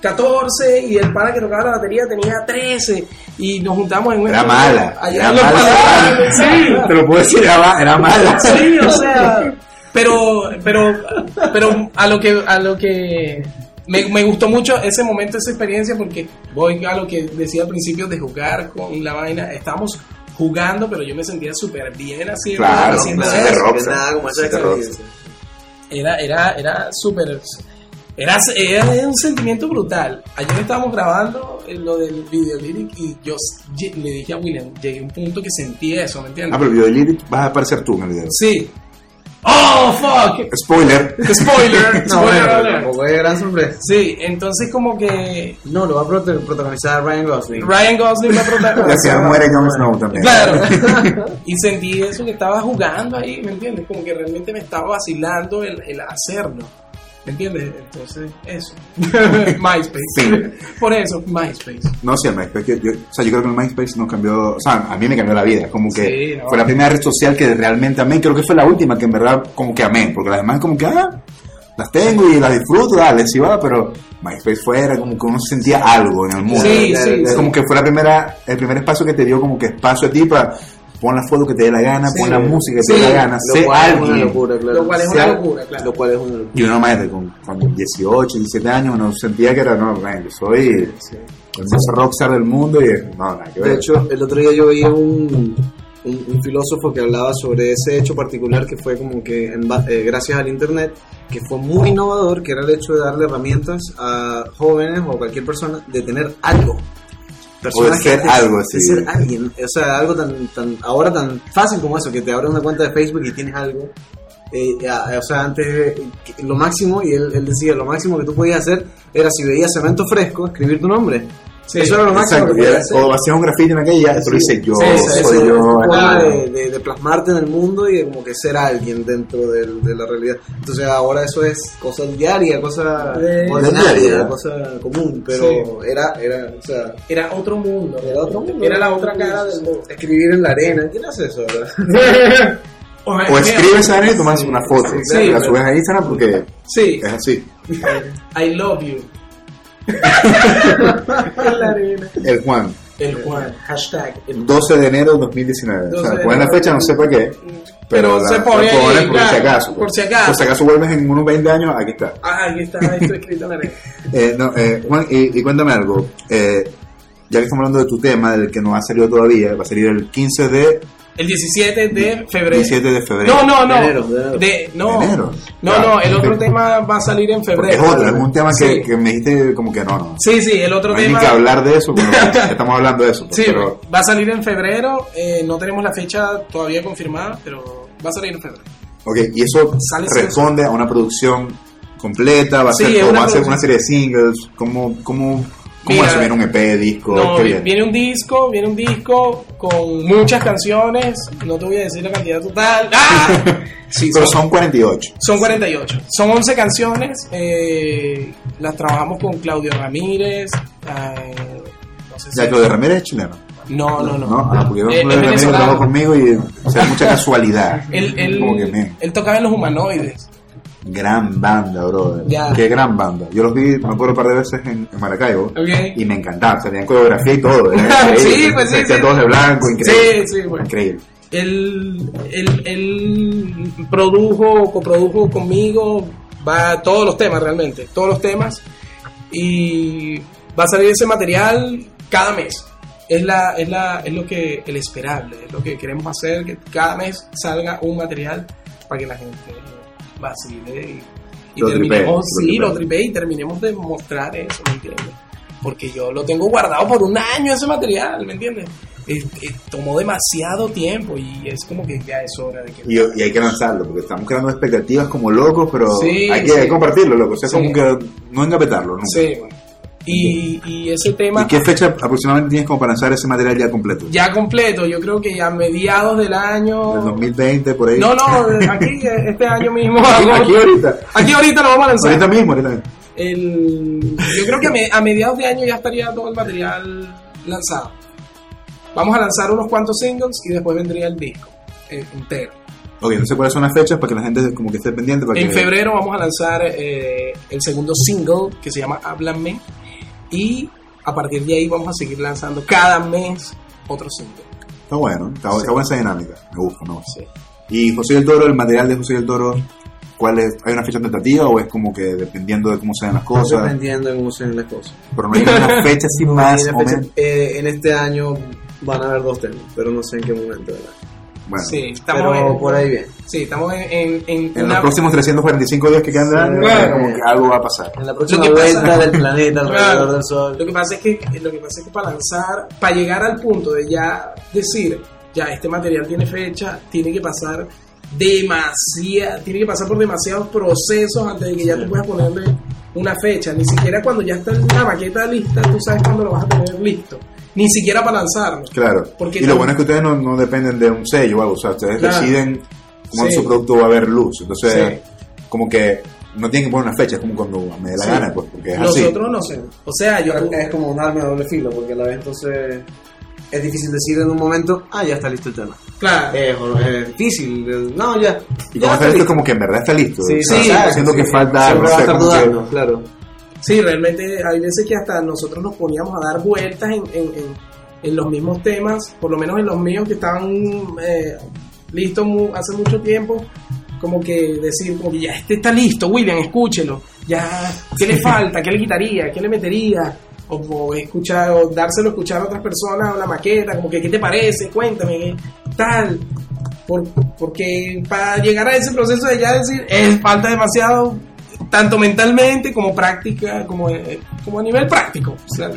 14 y el pana que tocaba la batería tenía 13 y nos juntamos en una Era mala, allá era mala. Sí. Te lo puedo decir, era, era mala. Sí, o sea, pero, pero, pero a lo que, a lo que me, me gustó mucho ese momento, esa experiencia, porque voy a lo que decía al principio de jugar con la vaina. Estamos jugando, pero yo me sentía súper bien haciendo, Claro, haciendo eso. rockstar. Nada como esa experiencia. Era, era, era súper. Era, era un sentimiento brutal. Ayer estábamos grabando en lo del video lyric y yo le dije a William, llegué a un punto que sentí eso, ¿me entiendes? Ah, pero el video de Lyric vas a aparecer tú en el video. Sí. ¡Oh, fuck! Spoiler. Spoiler, No, spoiler bueno, tampoco es gran sorpresa. Sí, entonces como que No, lo va a prote- protagonizar Ryan Gosling. Ryan Gosling va a Y protagonizar. final muere Jon Snow también. Claro. y sentí eso que estaba jugando ahí, ¿me entiendes? Como que realmente me estaba vacilando el, el hacerlo. ¿Me entiendes? Entonces, eso. MySpace. Sí. Por eso, MySpace. No, sí, el MySpace. Yo, yo- o sea, yo creo que el MySpace nos cambió. O sea, a mí me cambió la vida. Como que Sí, no. fue la primera red social que realmente amé. Creo que fue la última que en verdad como que amé. Porque las demás, como que, ah, las tengo y las disfruto, dale, sí va. Pero MySpace fue, era como que uno sentía algo en el mundo. Sí, sí. como que fue la primera, el primer espacio que te dio como que espacio a ti para pon la foto que te dé la gana, Sí. pon la música que te dé la gana, Lo sé cual es una alguien. locura, claro. Lo cual es Sea- una locura, claro. Lo cual es una locura. Y uno más con, con 18, 17 años, uno sentía que era, no, man, yo soy el más rockstar del mundo y no, nada que ver. De hecho, el otro día yo veía un, un, un filósofo que hablaba sobre ese hecho particular que fue como que en eh, gracias al internet, que fue muy innovador, que era el hecho de darle herramientas a jóvenes o a cualquier persona de tener algo. Personas ser que- algo así. De ser alguien. O sea, algo tan, tan, ahora tan fácil como eso, que te abres una cuenta de Facebook y tienes algo. Eh, a- o sea, antes eh, lo máximo, y él, él decía, lo máximo que tú podías hacer era si veías cemento fresco, escribir tu nombre. Sí, eso era lo máximo que hacer. o hacías un graffiti en aquella y ya, lo hice yo, Sí, sí, soy sí. yo. de, de- de plasmarte en el mundo y de como que ser alguien dentro del- de la realidad. Entonces ahora eso es cosa diaria, cosa Eh, ordinaria, cosa común, pero era, era, o sea, Era otro mundo. era otro mundo. Era la otra cara del mundo. Escribir en la arena, ¿quién hace eso? verdad? O escribes a y tomas una foto, sí, y la subes a Instagram porque Sí, es así. I love you. En la arena. El Juan, El Juan, hashtag. El 12 de enero de 2019. O 12 sea, de ponen la fecha, no sé para qué. Pero la- se ponen por si acaso. por si acaso. Por si acaso vuelves en unos 20 años, aquí está. Ah, aquí está esto escrito en la arena. Eh, no, eh, Juan, y, y cuéntame algo. Eh, ya que estamos hablando de tu tema, del que no ha salido todavía, va a salir el 15 de, El 17 de febrero. 17 de febrero. No, no, no. De enero, de enero. De- no. De enero. No, Claro, no, el otro tema va a salir en Porque febrero. es otro, es un tema que, Sí. que me dijiste como que no, no. Sí, sí, el otro No hay ni tema. que hablar de eso, pero estamos hablando de eso. pues, Sí, pero, va a salir en febrero. eh, no tenemos la fecha todavía confirmada, pero va a salir en febrero. ok, y eso Sale responde a una producción completa, va a Sí, ser es como una va a ser una serie de singles, como, como, ¿cómo Mira, eso viene un EP, disco? No, ¿Qué vi- viene? viene un disco, viene un disco con muchas canciones. No te voy a decir la cantidad total. ¡Ah! Sí, pero son 48. Son 48. Son 11 canciones. eh, las trabajamos con Claudio Ramírez. eh, no sé si- de Ramírez es chileno. No, no, no. ¿no? Ah, porque yo Eh, de Ramírez trabajó conmigo y o sea, mucha casualidad. Él, él tocaba en los humanoides. Gran banda, brother. Ya. Qué gran banda. Yo los vi, me acuerdo un par de veces en, en Maracaibo. Y me encantaba. O sea, tenían coreografía y todo. era Sí, pues sí, Se sí. todos de blanco, increíble. Sí, sí, bueno. Increíble. Él, él, él produjo, coprodujo conmigo va todos los temas realmente, todos los temas y va a salir ese material cada mes. Es, la, es, la, es lo que el esperable, es lo que queremos hacer, que cada mes salga un material para que la gente vacile y, y terminemos, tripee, lo sí, lo tripee y terminemos de mostrar eso, ¿me entiendes? Porque yo lo tengo guardado por un año ese material, ¿me entiendes? Es- es- tomó demasiado tiempo y es como que ya es hora de que... Y, y hay que lanzarlo, porque estamos creando expectativas como locos, pero Sí, hay, que, sí. hay que compartirlo, loco. O sea, Sí. como que no engapetarlo nunca. Sí, bueno. Y, y ese tema ¿Y qué fecha aproximadamente tienes como para lanzar ese material ya completo? ya completo, yo creo que ya a mediados del año... ¿El 2020, por ahí? No, no, aquí, este año mismo. Aquí, ahorita. aquí ahorita lo vamos a lanzar. Ahorita mismo, ahorita. El, yo creo que a, me- a mediados de año ya estaría todo el material lanzado. Vamos a lanzar unos cuantos singles y después vendría el disco eh, entero. Ok, entonces cuáles son las fechas para que la gente como que esté pendiente. Para En que... febrero vamos a lanzar eh, el segundo single que se llama Háblame y a partir de ahí vamos a seguir lanzando cada mes otro single. Está bueno, está, está buena esa dinámica. Me gusta, ¿no? Sí. Y José del Toro, el material de José del Toro, ¿cuál es? ¿Hay una fecha tentativa o es como que dependiendo de cómo sean las cosas? Dependiendo de cómo sean las cosas. Pero no hay una fecha así más fecha- eh, en este año van a haber dos temas, pero no sé en qué momento. ¿verdad? Bueno, Sí, estamos Pero en, por ahí bien. sí, estamos en, en, en en una- los próximos 345 días que quedan de año, Claro. como que algo va a pasar. En la próxima que pasa- vuelta del planeta alrededor Claro. del sol. Lo que pasa es que lo que pasa es que para lanzar, para llegar al punto de ya decir, ya este material tiene fecha, tiene que pasar demasiado, tiene que pasar por demasiados procesos antes de que ya tú puedas ponerle una fecha. Ni siquiera cuando ya está la maqueta lista, tú sabes cuándo lo vas a tener listo. Ni siquiera para lanzarlo. Claro. Porque y lo bueno es que ustedes no, no dependen de un sello o algo, o sea, ustedes Claro. deciden cuándo Sí. su producto va a ver luz. Entonces, Sí. como que no tienen que poner una fecha, es como cuando me dé la Sí. gana, pues, porque es así. Nosotros no sé. O sea, yo es como un arma de doble filo, porque a la vez entonces es difícil decir en un momento, ah, ya está listo el tema. claro. Es, es difícil, no, ya. Y ya como está listo, como que en verdad está listo. Sí, o sea, sí, siento sí, que falta Siempre no va a sé, estar que- claro. Sí, realmente hay veces que hasta nosotros nos poníamos a dar vueltas en, en- en- en los mismos temas, por lo menos en los míos que estaban eh, listos mu- hace mucho tiempo, como que decir, como que ya este está listo, William, escúchelo, ya, ¿qué le falta? ¿Qué le quitaría? ¿Qué le metería? O, o escuchar, o dárselo a escuchar a otras personas, la maqueta, como que, ¿qué te parece? Cuéntame, ¿qué tal? Por- porque para llegar a ese proceso de ya decir, eh, falta demasiado, tanto mentalmente como práctica, como, eh, como a nivel práctico. o sea,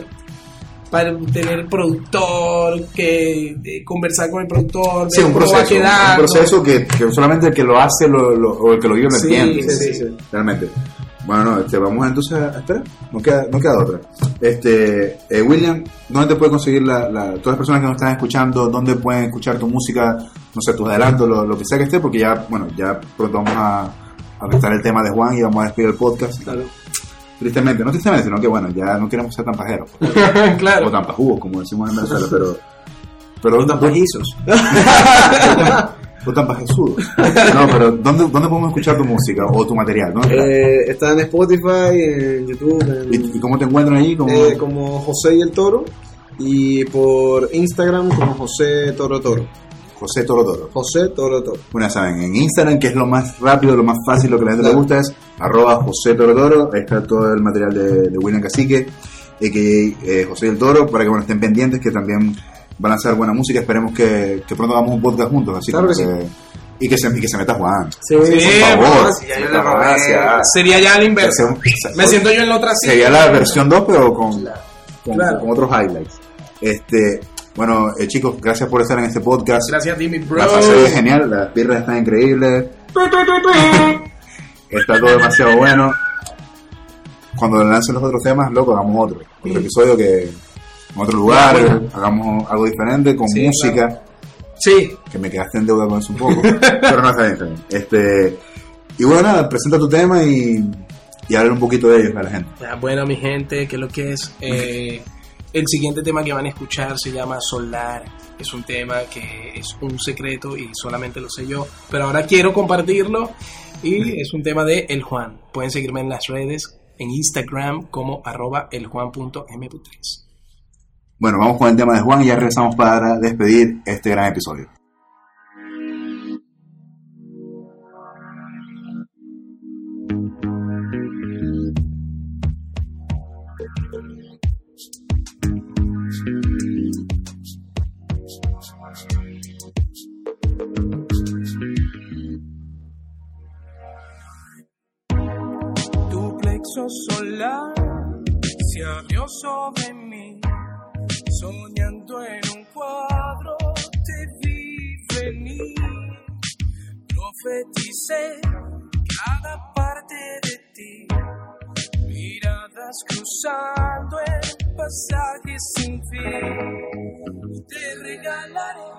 para tener productor, que conversar con el productor, Sí, un cómo va proceso, un quedando. proceso que, que solamente el que lo hace lo, lo- o el que lo vive lo Sí, entiende. sí, sí. Realmente. Bueno, no, este, vamos entonces a esperar. No queda, no queda otra. Este, eh, William, ¿dónde te puede conseguir la, la- todas las personas que nos están escuchando? ¿Dónde pueden escuchar tu música? No sé, tus adelantos, lo, lo que sea que esté, porque ya, bueno, ya pronto vamos a, a prestar el tema de Juan y vamos a despedir el podcast. Claro. Tristemente, no tristemente, sino que bueno, ya no queremos ser tan pajeros. O claro. tan pajugos, como decimos en Venezuela, pero. Pero Tan pajizos. O tan pajesudos. No, pero ¿dónde, ¿dónde podemos escuchar tu música o tu material? Eh, está en Spotify, en YouTube, en- ¿Y, cómo te encuentran ahí? ¿Cómo- eh, como José y el Toro. Y por Instagram como José Toro Toro. José Toro Toro. José Toro Toro. Bueno, ya saben, en Instagram, que es lo más rápido, lo más fácil, lo que a la gente le gusta es arroba José Toro Toro. Ahí está todo el material de, de William Cacique, y que eh, José del Toro, para que bueno, estén pendientes, que también van a hacer buena música. Esperemos que, que pronto hagamos un podcast juntos, así Claro que y que se, y que se meta Juan. Sí, Sí, Por favor, sí, ya yo le muchas robé. gracias. Sería ya la inversa. Me siento yo en la otra. Sería la versión 2, pero con, con, Claro. con otros highlights. Este, bueno, eh, chicos, gracias por estar en este podcast. Gracias mi bro. La es genial, las birras están increíbles, está todo demasiado bueno. Cuando lancen los otros temas, loco, hagamos otro. Otro Sí. episodio que en otro lugar, bueno. hagamos algo diferente, con Sí, música, Sí, que me quedaste en deuda con eso un poco. pero no está bien. Este, y bueno, nada, presenta tu tema y, y habla un poquito de ellos a la gente. Ya, bueno, mi gente, que lo que es eh, el siguiente tema que van a escuchar se llama Solar. Es un tema que es un secreto y solamente lo sé yo, pero ahora quiero compartirlo Y es un tema de El Juan. Pueden seguirme en las redes, en Instagram como arroba eljuan.mp3. Bueno, vamos con el tema de Juan y ya regresamos para despedir este gran episodio. Cruzando el pasaje sin fin, te regalaré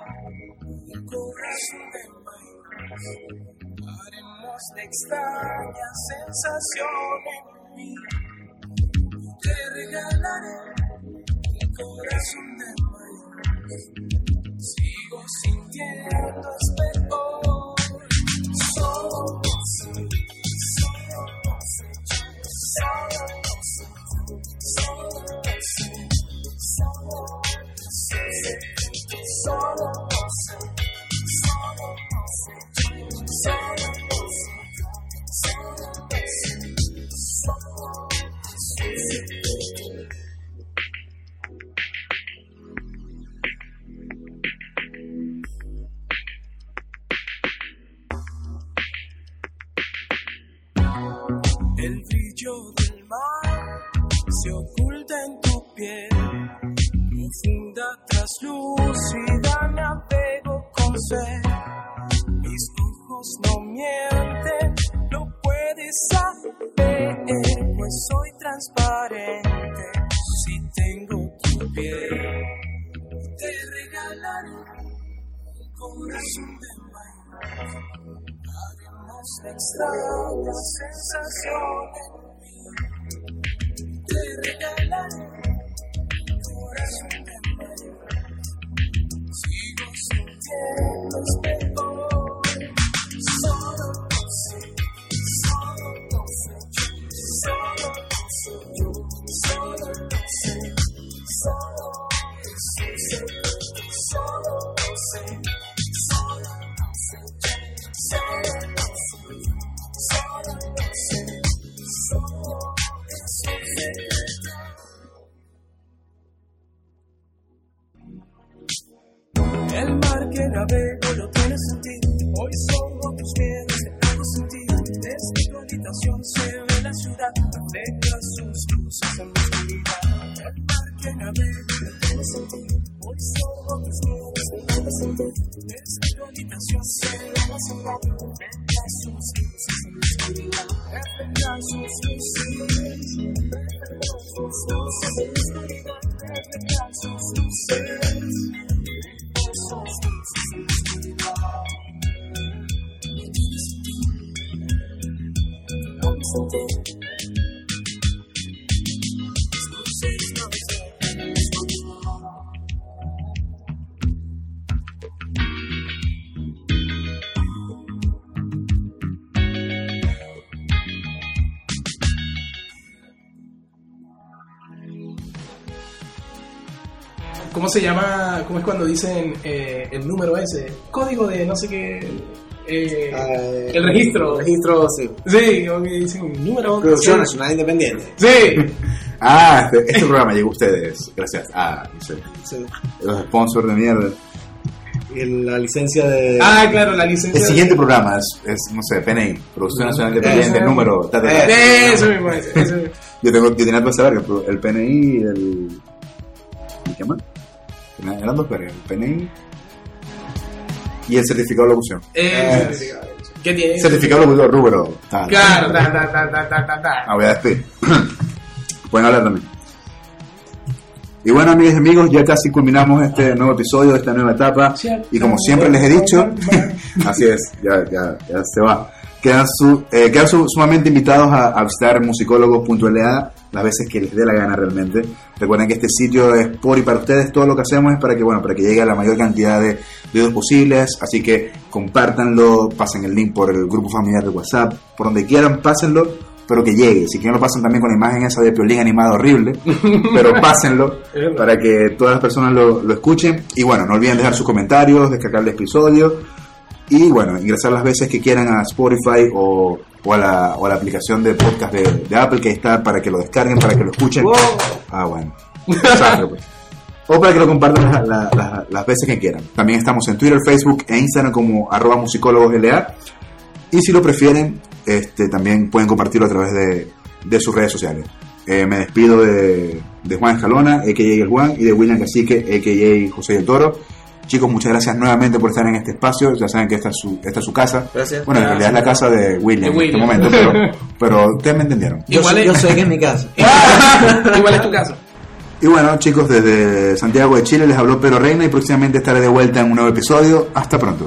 un corazón de maíz. Haremos de extraña sensación en mí. Te regalaré un corazón de maíz. Sigo sintiendo espero. Profunda traslúcida navego con sed. Mis ojos no mienten, lo puedes saber, pues soy transparente si tengo tu piel. Te regalaré un corazón de maíz. Haremos la extraña sensación en mí. Te regalaré un corazón de se llama? ¿Cómo es cuando dicen eh, el número ese? Código de no sé qué. eh, Ah, el registro. Registro, sí. Sí, como que dicen número. Producción. Nacional Independiente. Sí. Ah, este, este programa llegó a ustedes gracias a no sé, Sí. los sponsors de mierda. La licencia de. Ah, claro, la licencia. El siguiente programa es, es, no sé, PNI, Producción Nacional Independiente, Eso. número... ta, ta, ta. de- Eso mismo, ese mismo. Yo, tengo, yo tenía que saber que el PNI el... ¿y ¿Qué más? Eran dos vergas, el PNI y el certificado de locución. Eh, Eh, ¿Qué tiene? Certificado de locutor, rubro. tal. Claro, ta, ta, ta, ta, ta, ta, ta. Ah, voy a despedir. Pueden hablar también. Y bueno, amigas y amigos, ya casi culminamos este nuevo episodio, esta nueva etapa. Y como siempre les he dicho, así es, ya, ya, ya se va. Quedan, su, eh, quedan su- sumamente invitados a, a visitar musicólogos.la las veces que les dé la gana realmente. Recuerden que este sitio es por y para ustedes, todo lo que hacemos es para que, bueno, para que llegue a la mayor cantidad de de oídos posibles, así que compártanlo, pasen el link por el grupo familiar de WhatsApp, por donde quieran, pásenlo, pero que llegue. Si quieren lo pasen también con la imagen esa de Piolín animado horrible, pero pásenlo para que todas las personas lo, lo escuchen. Y bueno, no olviden dejar sus comentarios, descargar el episodio y bueno, ingresar las veces que quieran a Spotify o, o, a, la, o a la aplicación de podcast de, de Apple que está para que lo descarguen, para que lo escuchen. Ah, bueno. Exacto, pues. O para que lo compartan la- la- la- las veces que quieran. También estamos en Twitter, Facebook e Instagram como arroba musicólogosLA. Y si lo prefieren, este, también pueden compartirlo a través de, de sus redes sociales. Eh, me despido de, de Juan Escalona, a.k.a. El Juan, y de William Cacique, a.k.a. José del Toro. Chicos, muchas gracias nuevamente por estar en este espacio. Ya saben que esta es su, esta es su casa. Gracias. Bueno, en realidad es la casa de William, De en este momento, pero, pero ustedes me entendieron. Yo, Igual es- yo soy que en mi casa. Igual es tu caso. Y bueno, chicos, desde Santiago de Chile les habló Pedro Reina y próximamente estaré de vuelta en un nuevo episodio. Hasta pronto.